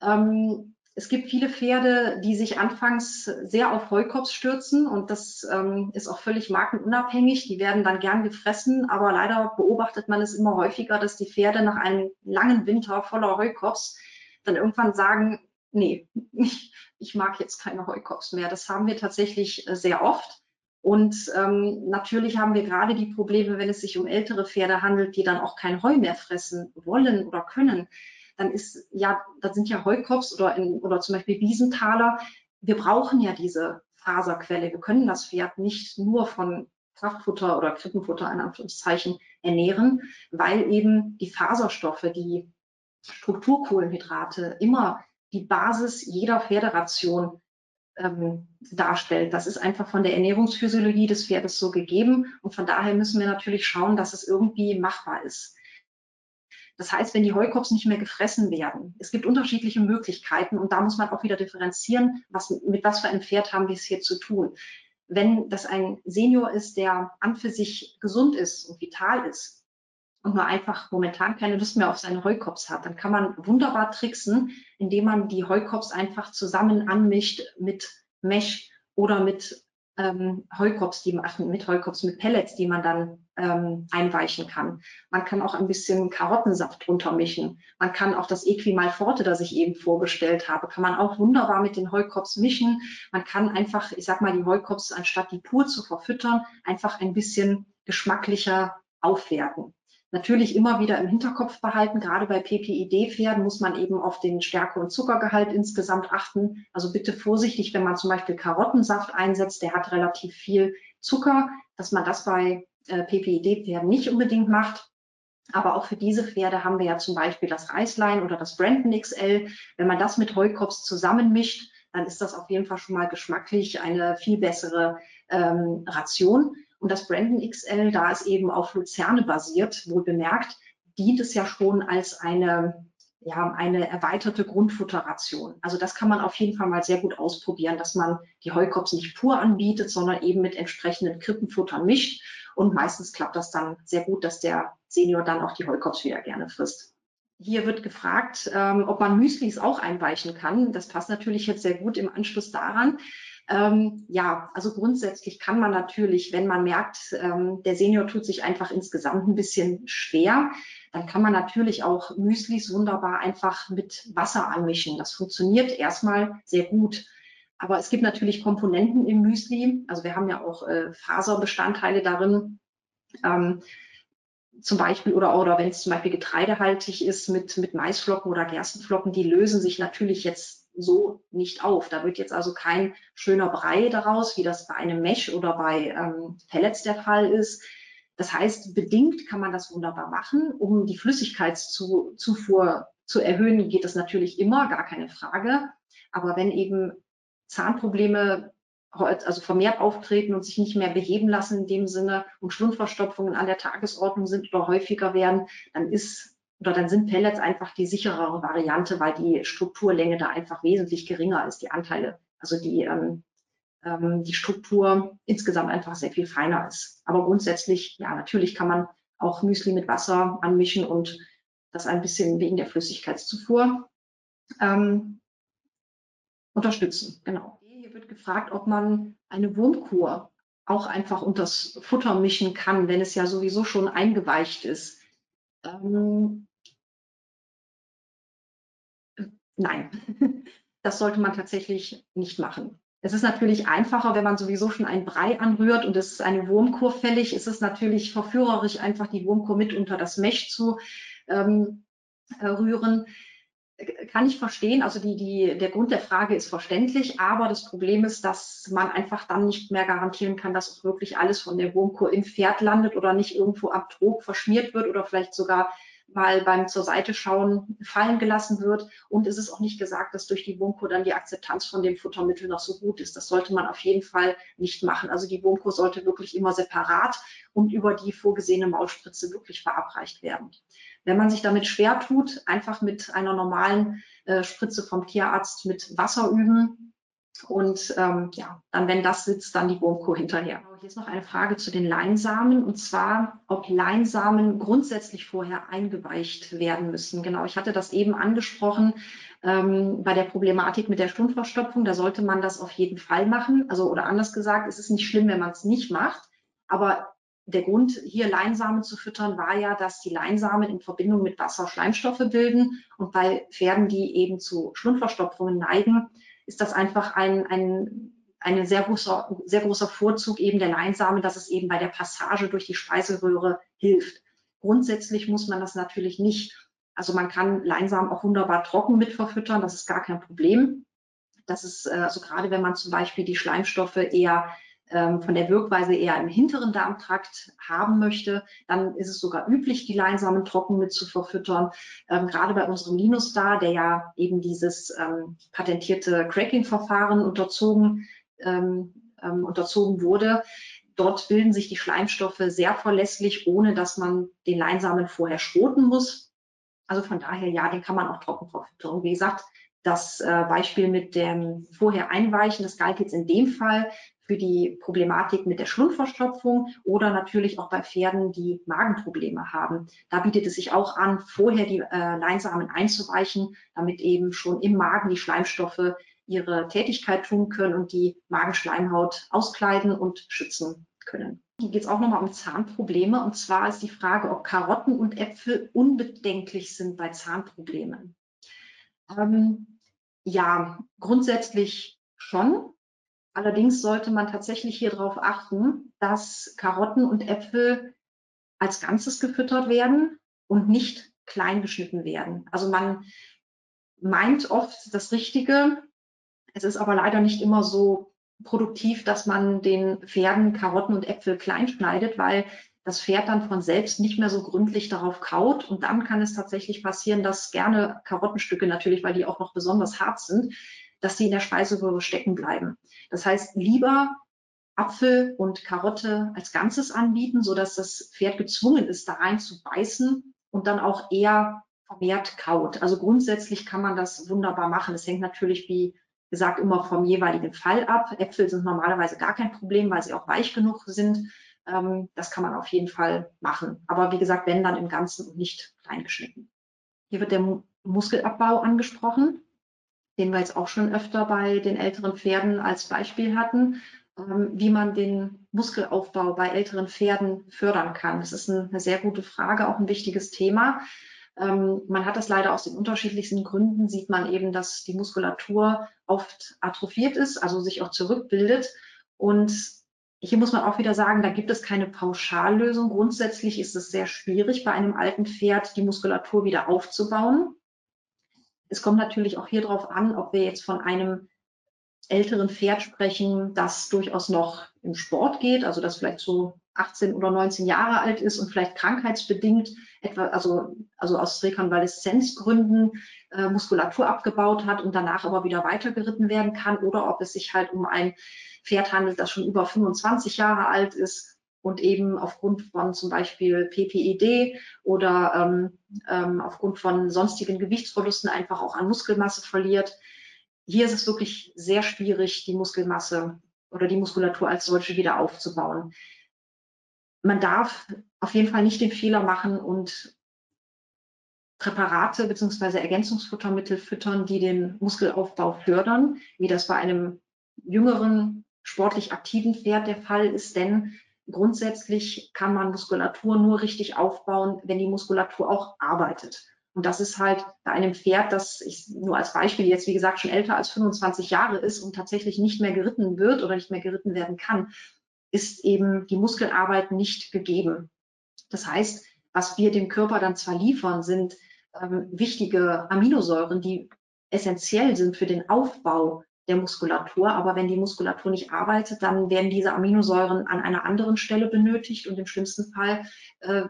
Speaker 1: Ähm, es gibt viele Pferde, die sich anfangs sehr auf Heukops stürzen und das ähm, ist auch völlig markenunabhängig. Die werden dann gern gefressen, aber leider beobachtet man es immer häufiger, dass die Pferde nach einem langen Winter voller Heukops dann irgendwann sagen, nee, ich, ich mag jetzt keine Heukops mehr. Das haben wir tatsächlich äh, sehr oft. Und ähm, natürlich haben wir gerade die Probleme, wenn es sich um ältere Pferde handelt, die dann auch kein Heu mehr fressen wollen oder können. Dann ist ja, da sind ja Heukops oder, in, oder zum Beispiel Wiesentaler. Wir brauchen ja diese Faserquelle. Wir können das Pferd nicht nur von Kraftfutter oder Krippenfutter in Anführungszeichen ernähren, weil eben die Faserstoffe, die Strukturkohlenhydrate immer die Basis jeder Pferderation ähm, darstellt. Das ist einfach von der Ernährungsphysiologie des Pferdes so gegeben und von daher müssen wir natürlich schauen, dass es irgendwie machbar ist. Das heißt, wenn die Heukops nicht mehr gefressen werden, es gibt unterschiedliche Möglichkeiten und da muss man auch wieder differenzieren, was, mit was für einem Pferd haben wir es hier zu tun. Wenn das ein Senior ist, der an für sich gesund ist und vital ist und nur einfach momentan keine Lust mehr auf seine Heukops hat, dann kann man wunderbar tricksen, indem man die Heukops einfach zusammen anmischt mit Mesh oder mit ähm, Heukops, die ach, mit Heukops, mit Pellets, die man dann ähm, einweichen kann. Man kann auch ein bisschen Karottensaft drunter mischen. Man kann auch das Equimal Forte, das ich eben vorgestellt habe, kann man auch wunderbar mit den Heukops mischen. Man kann einfach, ich sag mal, die Heukops, anstatt die pur zu verfüttern, einfach ein bisschen geschmacklicher aufwerten. Natürlich immer wieder im Hinterkopf behalten, gerade bei PPID-Pferden muss man eben auf den Stärke- und Zuckergehalt insgesamt achten. Also bitte vorsichtig, wenn man zum Beispiel Karottensaft einsetzt, der hat relativ viel Zucker, dass man das bei äh, PPID-Pferden nicht unbedingt macht. Aber auch für diese Pferde haben wir ja zum Beispiel das Reislein oder das Brandon XL. Wenn man das mit Heukops zusammenmischt, dann ist das auf jeden Fall schon mal geschmacklich eine viel bessere ähm, Ration. Und das Brandon XL, da es eben auf Luzerne basiert, wohl bemerkt, dient es ja schon als eine, ja, eine erweiterte Grundfutterration. Also das kann man auf jeden Fall mal sehr gut ausprobieren, dass man die Heukops nicht pur anbietet, sondern eben mit entsprechenden Krippenfuttern mischt. Und meistens klappt das dann sehr gut, dass der Senior dann auch die Heukops wieder gerne frisst. Hier wird gefragt, ähm, ob man Müslis auch einweichen kann. Das passt natürlich jetzt sehr gut im Anschluss daran. Ähm, ja, also grundsätzlich kann man natürlich, wenn man merkt, ähm, der Senior tut sich einfach insgesamt ein bisschen schwer, dann kann man natürlich auch Müslis wunderbar einfach mit Wasser anmischen. Das funktioniert erstmal sehr gut. Aber es gibt natürlich Komponenten im Müsli. Also wir haben ja auch äh, Faserbestandteile darin. Ähm, zum Beispiel oder, oder wenn es zum Beispiel getreidehaltig ist mit, mit Maisflocken oder Gerstenflocken, die lösen sich natürlich jetzt so nicht auf. Da wird jetzt also kein schöner Brei daraus, wie das bei einem Mesh oder bei ähm, Pellets der Fall ist. Das heißt, bedingt kann man das wunderbar machen. Um die Flüssigkeitszufuhr zu erhöhen, geht das natürlich immer, gar keine Frage. Aber wenn eben Zahnprobleme also vermehrt auftreten und sich nicht mehr beheben lassen in dem Sinne und Schlundverstopfungen an der Tagesordnung sind oder häufiger werden, dann ist oder dann sind Pellets einfach die sicherere Variante, weil die Strukturlänge da einfach wesentlich geringer ist, die Anteile, also die, ähm, ähm, die Struktur insgesamt einfach sehr viel feiner ist. Aber grundsätzlich, ja, natürlich kann man auch Müsli mit Wasser anmischen und das ein bisschen wegen der Flüssigkeitszufuhr ähm, unterstützen. Genau. Hier wird gefragt, ob man eine Wurmkur auch einfach unter das Futter mischen kann, wenn es ja sowieso schon eingeweicht ist. Ähm, Nein, das sollte man tatsächlich nicht machen. Es ist natürlich einfacher, wenn man sowieso schon einen Brei anrührt und es ist eine Wurmkur fällig, ist es natürlich verführerisch, einfach die Wurmkur mit unter das Mech zu ähm, äh, rühren. Kann ich verstehen, also die, die, der Grund der Frage ist verständlich, aber das Problem ist, dass man einfach dann nicht mehr garantieren kann, dass auch wirklich alles von der Wurmkur im Pferd landet oder nicht irgendwo am Trog verschmiert wird oder vielleicht sogar mal beim zur Seite schauen fallen gelassen wird. Und es ist auch nicht gesagt, dass durch die Wurmkur dann die Akzeptanz von dem Futtermittel noch so gut ist. Das sollte man auf jeden Fall nicht machen. Also die Wurmkur sollte wirklich immer separat und über die vorgesehene Maulspritze wirklich verabreicht werden. Wenn man sich damit schwer tut, einfach mit einer normalen äh, Spritze vom Tierarzt mit Wasser üben, und ähm, ja, dann, wenn das sitzt, dann die Wurmkur hinterher. Genau, hier ist noch eine Frage zu den Leinsamen und zwar, ob Leinsamen grundsätzlich vorher eingeweicht werden müssen. Genau, ich hatte das eben angesprochen ähm, bei der Problematik mit der Stundverstopfung. Da sollte man das auf jeden Fall machen. Also oder anders gesagt, es ist nicht schlimm, wenn man es nicht macht. Aber der Grund, hier Leinsamen zu füttern, war ja, dass die Leinsamen in Verbindung mit Wasser Schleimstoffe bilden. Und bei Pferden, die eben zu Schlundverstopfungen neigen, ist das einfach ein, ein, ein sehr, großer, sehr großer Vorzug eben der Leinsamen, dass es eben bei der Passage durch die Speiseröhre hilft. Grundsätzlich muss man das natürlich nicht. Also man kann Leinsamen auch wunderbar trocken mit verfüttern, das ist gar kein Problem. Das ist äh, also gerade wenn man zum Beispiel die Schleimstoffe eher von der Wirkweise eher im hinteren Darmtrakt haben möchte, dann ist es sogar üblich, die Leinsamen trocken mit zu verfüttern. Ähm, gerade bei unserem Linus da, der ja eben dieses ähm, patentierte Cracking-Verfahren unterzogen, ähm, ähm, unterzogen wurde, dort bilden sich die Schleimstoffe sehr verlässlich, ohne dass man den Leinsamen vorher schroten muss. Also von daher, ja, den kann man auch trocken verfüttern. Wie gesagt, das äh, Beispiel mit dem vorher Einweichen, das galt jetzt in dem Fall für die Problematik mit der Schlundverstopfung oder natürlich auch bei Pferden, die Magenprobleme haben. Da bietet es sich auch an, vorher die äh, Leinsamen einzuweichen, damit eben schon im Magen die Schleimstoffe ihre Tätigkeit tun können und die Magenschleimhaut auskleiden und schützen können. Hier geht es auch nochmal um Zahnprobleme. Und zwar ist die Frage, ob Karotten und Äpfel unbedenklich sind bei Zahnproblemen. Ähm, ja, grundsätzlich schon. Allerdings sollte man tatsächlich hier darauf achten, dass Karotten und Äpfel als Ganzes gefüttert werden und nicht klein geschnitten werden. Also man meint oft das Richtige. Es ist aber leider nicht immer so produktiv, dass man den Pferden Karotten und Äpfel klein schneidet, weil das Pferd dann von selbst nicht mehr so gründlich darauf kaut. Und dann kann es tatsächlich passieren, dass gerne Karottenstücke natürlich, weil die auch noch besonders hart sind, dass die in der Speiseröhre stecken bleiben. Das heißt, lieber Apfel und Karotte als Ganzes anbieten, so dass das Pferd gezwungen ist, da rein zu beißen und dann auch eher vermehrt kaut. Also grundsätzlich kann man das wunderbar machen. Es hängt natürlich, wie gesagt, immer vom jeweiligen Fall ab. Äpfel sind normalerweise gar kein Problem, weil sie auch weich genug sind. Ähm, das kann man auf jeden Fall machen. Aber wie gesagt, wenn dann im Ganzen und nicht kleingeschnitten. Hier wird der Muskelabbau angesprochen, den wir jetzt auch schon öfter bei den älteren Pferden als Beispiel hatten, ähm, wie man den Muskelaufbau bei älteren Pferden fördern kann. Das ist eine sehr gute Frage, auch ein wichtiges Thema. Ähm, man hat das leider aus den unterschiedlichsten Gründen, sieht man eben, dass die Muskulatur oft atrophiert ist, also sich auch zurückbildet. Und hier muss man auch wieder sagen, da gibt es keine Pauschallösung. Grundsätzlich ist es sehr schwierig, bei einem alten Pferd die Muskulatur wieder aufzubauen. Es kommt natürlich auch hier drauf an, ob wir jetzt von einem älteren Pferd sprechen, das durchaus noch im Sport geht, also das vielleicht so 18 oder 19 Jahre alt ist und vielleicht krankheitsbedingt etwa, also, also aus Rekonvaleszenzgründen äh, Muskulatur abgebaut hat und danach aber wieder weitergeritten werden kann oder ob es sich halt um ein Pferd handelt, das schon über 25 Jahre alt ist und eben aufgrund von zum Beispiel PPED oder ähm, ähm, aufgrund von sonstigen Gewichtsverlusten einfach auch an Muskelmasse verliert. Hier ist es wirklich sehr schwierig, die Muskelmasse oder die Muskulatur als solche wieder aufzubauen man darf auf jeden Fall nicht den Fehler machen und Präparate bzw. Ergänzungsfuttermittel füttern, die den Muskelaufbau fördern, wie das bei einem jüngeren, sportlich aktiven Pferd der Fall ist. Denn grundsätzlich kann man Muskulatur nur richtig aufbauen, wenn die Muskulatur auch arbeitet. Und das ist halt bei einem Pferd, das ich nur als Beispiel jetzt, wie gesagt, schon älter als 25 Jahre ist und tatsächlich nicht mehr geritten wird oder nicht mehr geritten werden kann, ist eben die Muskelarbeit nicht gegeben. Das heißt, was wir dem Körper dann zwar liefern, sind ähm, wichtige Aminosäuren, die essentiell sind für den Aufbau der Muskulatur. Aber wenn die Muskulatur nicht arbeitet, dann werden diese Aminosäuren an einer anderen Stelle benötigt und im schlimmsten Fall äh,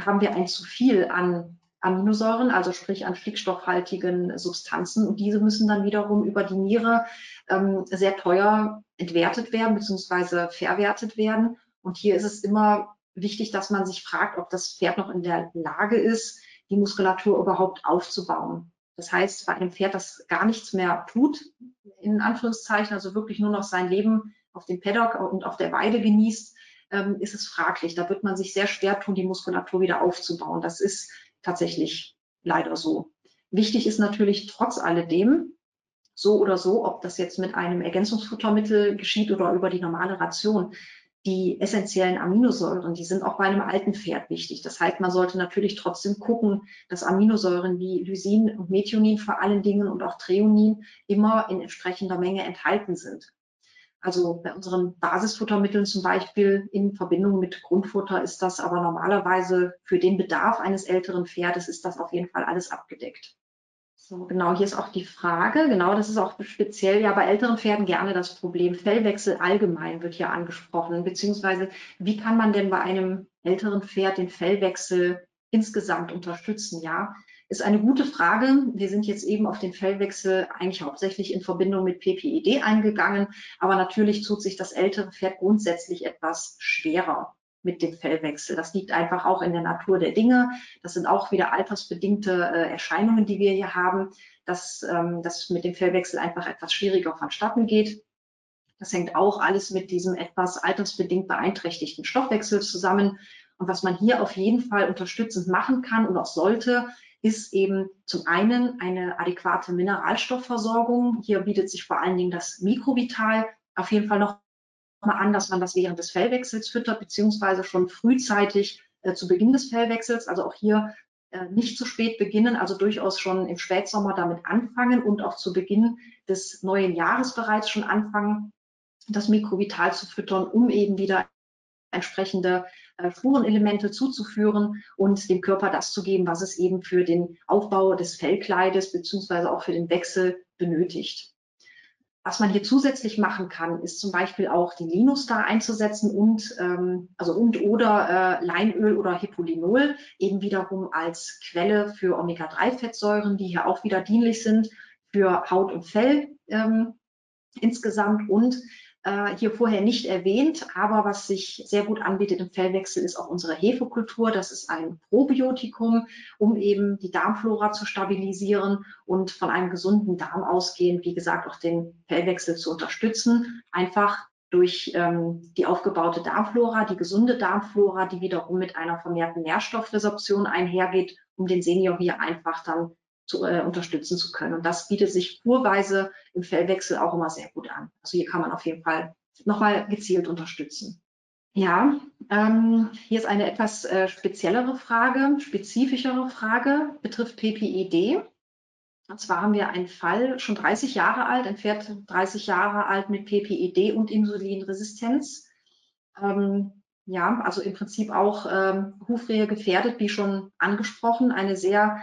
Speaker 1: haben wir ein zu viel an Aminosäuren, also sprich an stickstoffhaltigen Substanzen. Und diese müssen dann wiederum über die Niere ähm, sehr teuer entwertet werden bzw. verwertet werden. Und hier ist es immer wichtig, dass man sich fragt, ob das Pferd noch in der Lage ist, die Muskulatur überhaupt aufzubauen. Das heißt, bei einem Pferd, das gar nichts mehr tut, in Anführungszeichen, also wirklich nur noch sein Leben auf dem Paddock und auf der Weide genießt, ähm, ist es fraglich. Da wird man sich sehr schwer tun, die Muskulatur wieder aufzubauen. Das ist tatsächlich leider so. Wichtig ist natürlich trotz alledem, so oder so, ob das jetzt mit einem Ergänzungsfuttermittel geschieht oder über die normale Ration, die essentiellen Aminosäuren, die sind auch bei einem alten Pferd wichtig. Das heißt, man sollte natürlich trotzdem gucken, dass Aminosäuren wie Lysin und Methionin vor allen Dingen und auch Treonin immer in entsprechender Menge enthalten sind. Also bei unseren Basisfuttermitteln zum Beispiel in Verbindung mit Grundfutter ist das aber normalerweise für den Bedarf eines älteren Pferdes ist das auf jeden Fall alles abgedeckt. So, genau, hier ist auch die Frage, genau, das ist auch speziell ja bei älteren Pferden gerne das Problem. Fellwechsel allgemein wird hier angesprochen, beziehungsweise wie kann man denn bei einem älteren Pferd den Fellwechsel insgesamt unterstützen? Ja, ist eine gute Frage. Wir sind jetzt eben auf den Fellwechsel eigentlich hauptsächlich in Verbindung mit PPID eingegangen, aber natürlich tut sich das ältere Pferd grundsätzlich etwas schwerer mit dem Fellwechsel. Das liegt einfach auch in der Natur der Dinge. Das sind auch wieder altersbedingte äh, Erscheinungen, die wir hier haben, dass ähm, das mit dem Fellwechsel einfach etwas schwieriger vonstatten geht. Das hängt auch alles mit diesem etwas altersbedingt beeinträchtigten Stoffwechsel zusammen. Und was man hier auf jeden Fall unterstützend machen kann und auch sollte, ist eben zum einen eine adäquate Mineralstoffversorgung. Hier bietet sich vor allen Dingen das Mikrovital auf jeden Fall noch an, dass man das während des Fellwechsels füttert, beziehungsweise schon frühzeitig äh, zu Beginn des Fellwechsels. Also auch hier äh, nicht zu spät beginnen, also durchaus schon im Spätsommer damit anfangen und auch zu Beginn des neuen Jahres bereits schon anfangen, das Mikrovital zu füttern, um eben wieder entsprechende äh, Spurenelemente zuzuführen und dem Körper das zu geben, was es eben für den Aufbau des Fellkleides beziehungsweise auch für den Wechsel benötigt. Was man hier zusätzlich machen kann, ist zum Beispiel auch die Linustar einzusetzen und ähm, also und oder äh, Leinöl oder Hippolinol eben wiederum als Quelle für Omega-3-Fettsäuren, die hier auch wieder dienlich sind für Haut und Fell ähm, insgesamt. Und äh, hier vorher nicht erwähnt, aber was sich sehr gut anbietet im Fellwechsel ist auch unsere Hefekultur. Das ist ein Probiotikum, um eben die Darmflora zu stabilisieren und von einem gesunden Darm ausgehend, wie gesagt, auch den Fellwechsel zu unterstützen. Einfach durch ähm, die aufgebaute Darmflora, die gesunde Darmflora, die wiederum mit einer vermehrten Nährstoffresorption einhergeht, um den Senior hier einfach dann zu, äh, unterstützen zu können. Und das bietet sich kurweise im Fellwechsel auch immer sehr gut an. Also hier kann man auf jeden Fall nochmal gezielt unterstützen. Ja, ähm, hier ist eine etwas äh, speziellere Frage, spezifischere Frage, betrifft PPID. Und zwar haben wir einen Fall, schon 30 Jahre alt, ein Pferd 30 Jahre alt mit PPID und Insulinresistenz. Ähm, ja, also im Prinzip auch ähm, Hufrehe gefährdet, wie schon angesprochen, eine sehr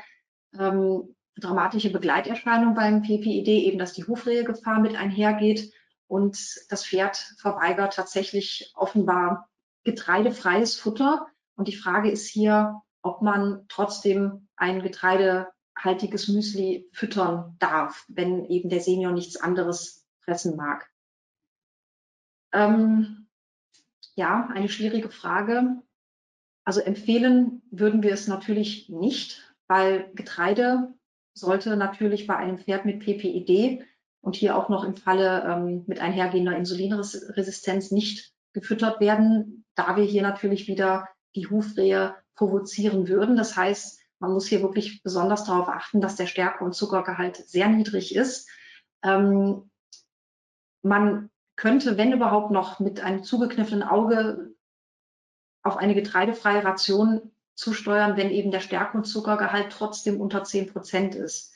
Speaker 1: ähm, dramatische Begleiterscheinung beim PPID, eben dass die Hufrehegefahr mit einhergeht und das Pferd verweigert tatsächlich offenbar getreidefreies Futter. Und die Frage ist hier, ob man trotzdem ein getreidehaltiges Müsli füttern darf, wenn eben der Senior nichts anderes fressen mag. Ähm, ja, eine schwierige Frage. Also empfehlen würden wir es natürlich nicht, weil Getreide sollte natürlich bei einem Pferd mit PPID und hier auch noch im Falle ähm, mit einhergehender Insulinresistenz nicht gefüttert werden, da wir hier natürlich wieder die Hufrehe provozieren würden. Das heißt, man muss hier wirklich besonders darauf achten, dass der Stärke- und Zuckergehalt sehr niedrig ist. Ähm, man könnte, wenn überhaupt noch mit einem zugekniffenen Auge auf eine getreidefreie Ration zusteuern, wenn eben der Stärke- und Zuckergehalt trotzdem unter 10 Prozent ist.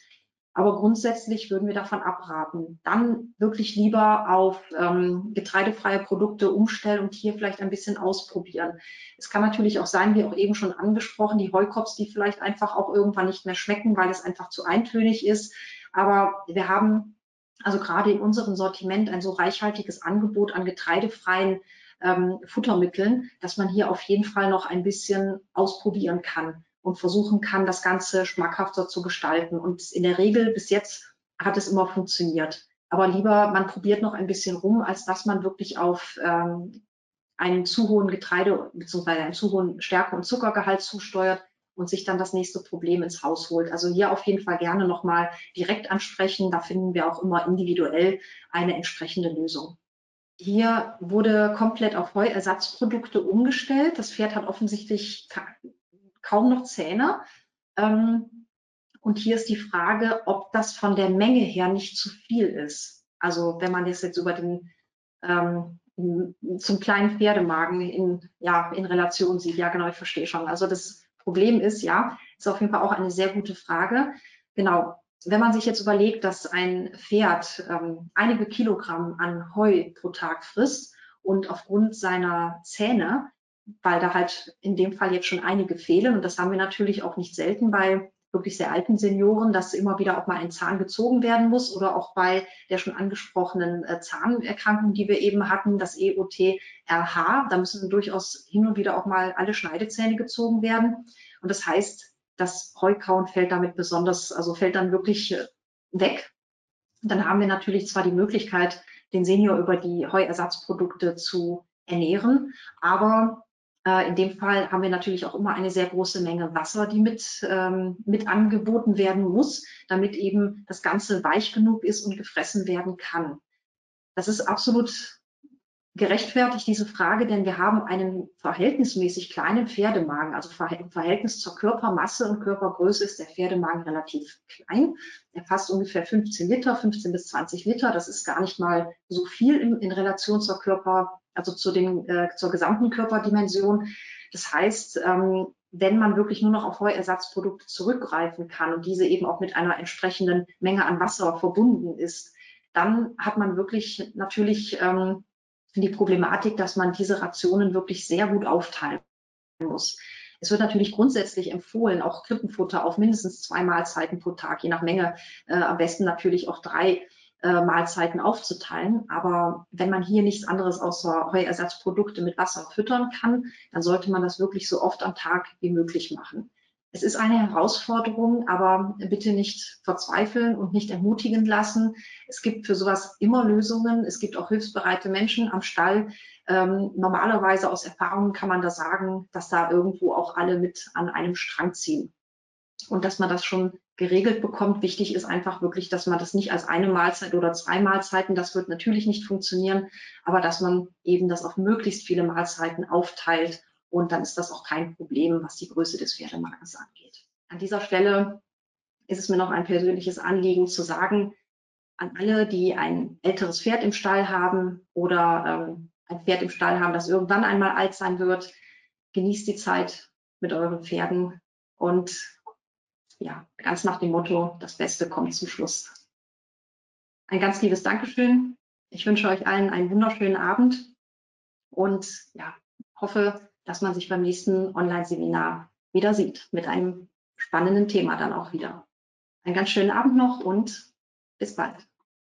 Speaker 1: Aber grundsätzlich würden wir davon abraten. Dann wirklich lieber auf ähm, getreidefreie Produkte umstellen und hier vielleicht ein bisschen ausprobieren. Es kann natürlich auch sein, wie auch eben schon angesprochen, die Heukops, die vielleicht einfach auch irgendwann nicht mehr schmecken, weil es einfach zu eintönig ist. Aber wir haben also gerade in unserem Sortiment ein so reichhaltiges Angebot an getreidefreien ähm, Futtermitteln, dass man hier auf jeden Fall noch ein bisschen ausprobieren kann und versuchen kann, das Ganze schmackhafter zu gestalten. Und in der Regel bis jetzt hat es immer funktioniert. Aber lieber, man probiert noch ein bisschen rum, als dass man wirklich auf ähm, einen zu hohen Getreide bzw. einen zu hohen Stärke- und Zuckergehalt zusteuert und sich dann das nächste Problem ins Haus holt. Also hier auf jeden Fall gerne nochmal direkt ansprechen. Da finden wir auch immer individuell eine entsprechende Lösung. Hier wurde komplett auf Heuersatzprodukte umgestellt. Das Pferd hat offensichtlich kaum noch Zähne. Ähm, und hier ist die Frage, ob das von der Menge her nicht zu viel ist. Also wenn man das jetzt über den ähm, zum kleinen Pferdemagen in, ja, in Relation sieht. Ja, genau, ich verstehe schon. Also das Problem ist, ja, ist auf jeden Fall auch eine sehr gute Frage. Genau, wenn man sich jetzt überlegt, dass ein Pferd ähm, einige Kilogramm an Heu pro Tag frisst und aufgrund seiner Zähne, weil da halt in dem Fall jetzt schon einige fehlen, und das haben wir natürlich auch nicht selten bei wirklich sehr alten Senioren, dass immer wieder auch mal ein Zahn gezogen werden muss oder auch bei der schon angesprochenen äh, Zahnerkrankung, die wir eben hatten, das EOT-RH, da müssen durchaus hin und wieder auch mal alle Schneidezähne gezogen werden. Und das heißt, das Heukauen fällt damit besonders, also fällt dann wirklich äh, weg. Dann haben wir natürlich zwar die Möglichkeit, den Senior über die Heuersatzprodukte zu ernähren, aber äh, in dem Fall haben wir natürlich auch immer eine sehr große Menge Wasser, die mit, ähm, mit angeboten werden muss, damit eben das Ganze weich genug ist und gefressen werden kann. Das ist absolut gerechtfertigt diese Frage, denn wir haben einen verhältnismäßig kleinen Pferdemagen. Also im Verhältnis zur Körpermasse und Körpergröße ist der Pferdemagen relativ klein. Er fasst ungefähr 15 Liter, 15 bis 20 Liter. Das ist gar nicht mal so viel in, in Relation zur Körper, also zu den, äh, zur gesamten Körperdimension. Das heißt, ähm, wenn man wirklich nur noch auf Heuersatzprodukte zurückgreifen kann und diese eben auch mit einer entsprechenden Menge an Wasser verbunden ist, dann hat man wirklich natürlich ähm, die Problematik, dass man diese Rationen wirklich sehr gut aufteilen muss. Es wird natürlich grundsätzlich empfohlen, auch Krippenfutter auf mindestens zwei Mahlzeiten pro Tag, je nach Menge, äh, am besten natürlich auch drei äh, Mahlzeiten aufzuteilen. Aber wenn man hier nichts anderes außer Heuersatzprodukte mit Wasser füttern kann, dann sollte man das wirklich so oft am Tag wie möglich machen. Es ist eine Herausforderung, aber bitte nicht verzweifeln und nicht ermutigen lassen. Es gibt für sowas immer Lösungen. Es gibt auch hilfsbereite Menschen am Stall. Ähm, normalerweise aus Erfahrung kann man da sagen, dass da irgendwo auch alle mit an einem Strang ziehen. Und dass man das schon geregelt bekommt. Wichtig ist einfach wirklich, dass man das nicht als eine Mahlzeit oder zwei Mahlzeiten, das wird natürlich nicht funktionieren, aber dass man eben das auf möglichst viele Mahlzeiten aufteilt und dann ist das auch kein Problem, was die Größe des Pferdemagens angeht. An dieser Stelle ist es mir noch ein persönliches Anliegen zu sagen, an alle, die ein älteres Pferd im Stall haben oder ähm, ein Pferd im Stall haben, das irgendwann einmal alt sein wird, genießt die Zeit mit euren Pferden und ja, ganz nach dem Motto, das Beste kommt zum Schluss. Ein ganz liebes Dankeschön. Ich wünsche euch allen einen wunderschönen Abend und ja, hoffe, dass man sich beim nächsten Online-Seminar wieder sieht, mit einem spannenden Thema dann auch wieder. Einen ganz schönen Abend noch und bis bald.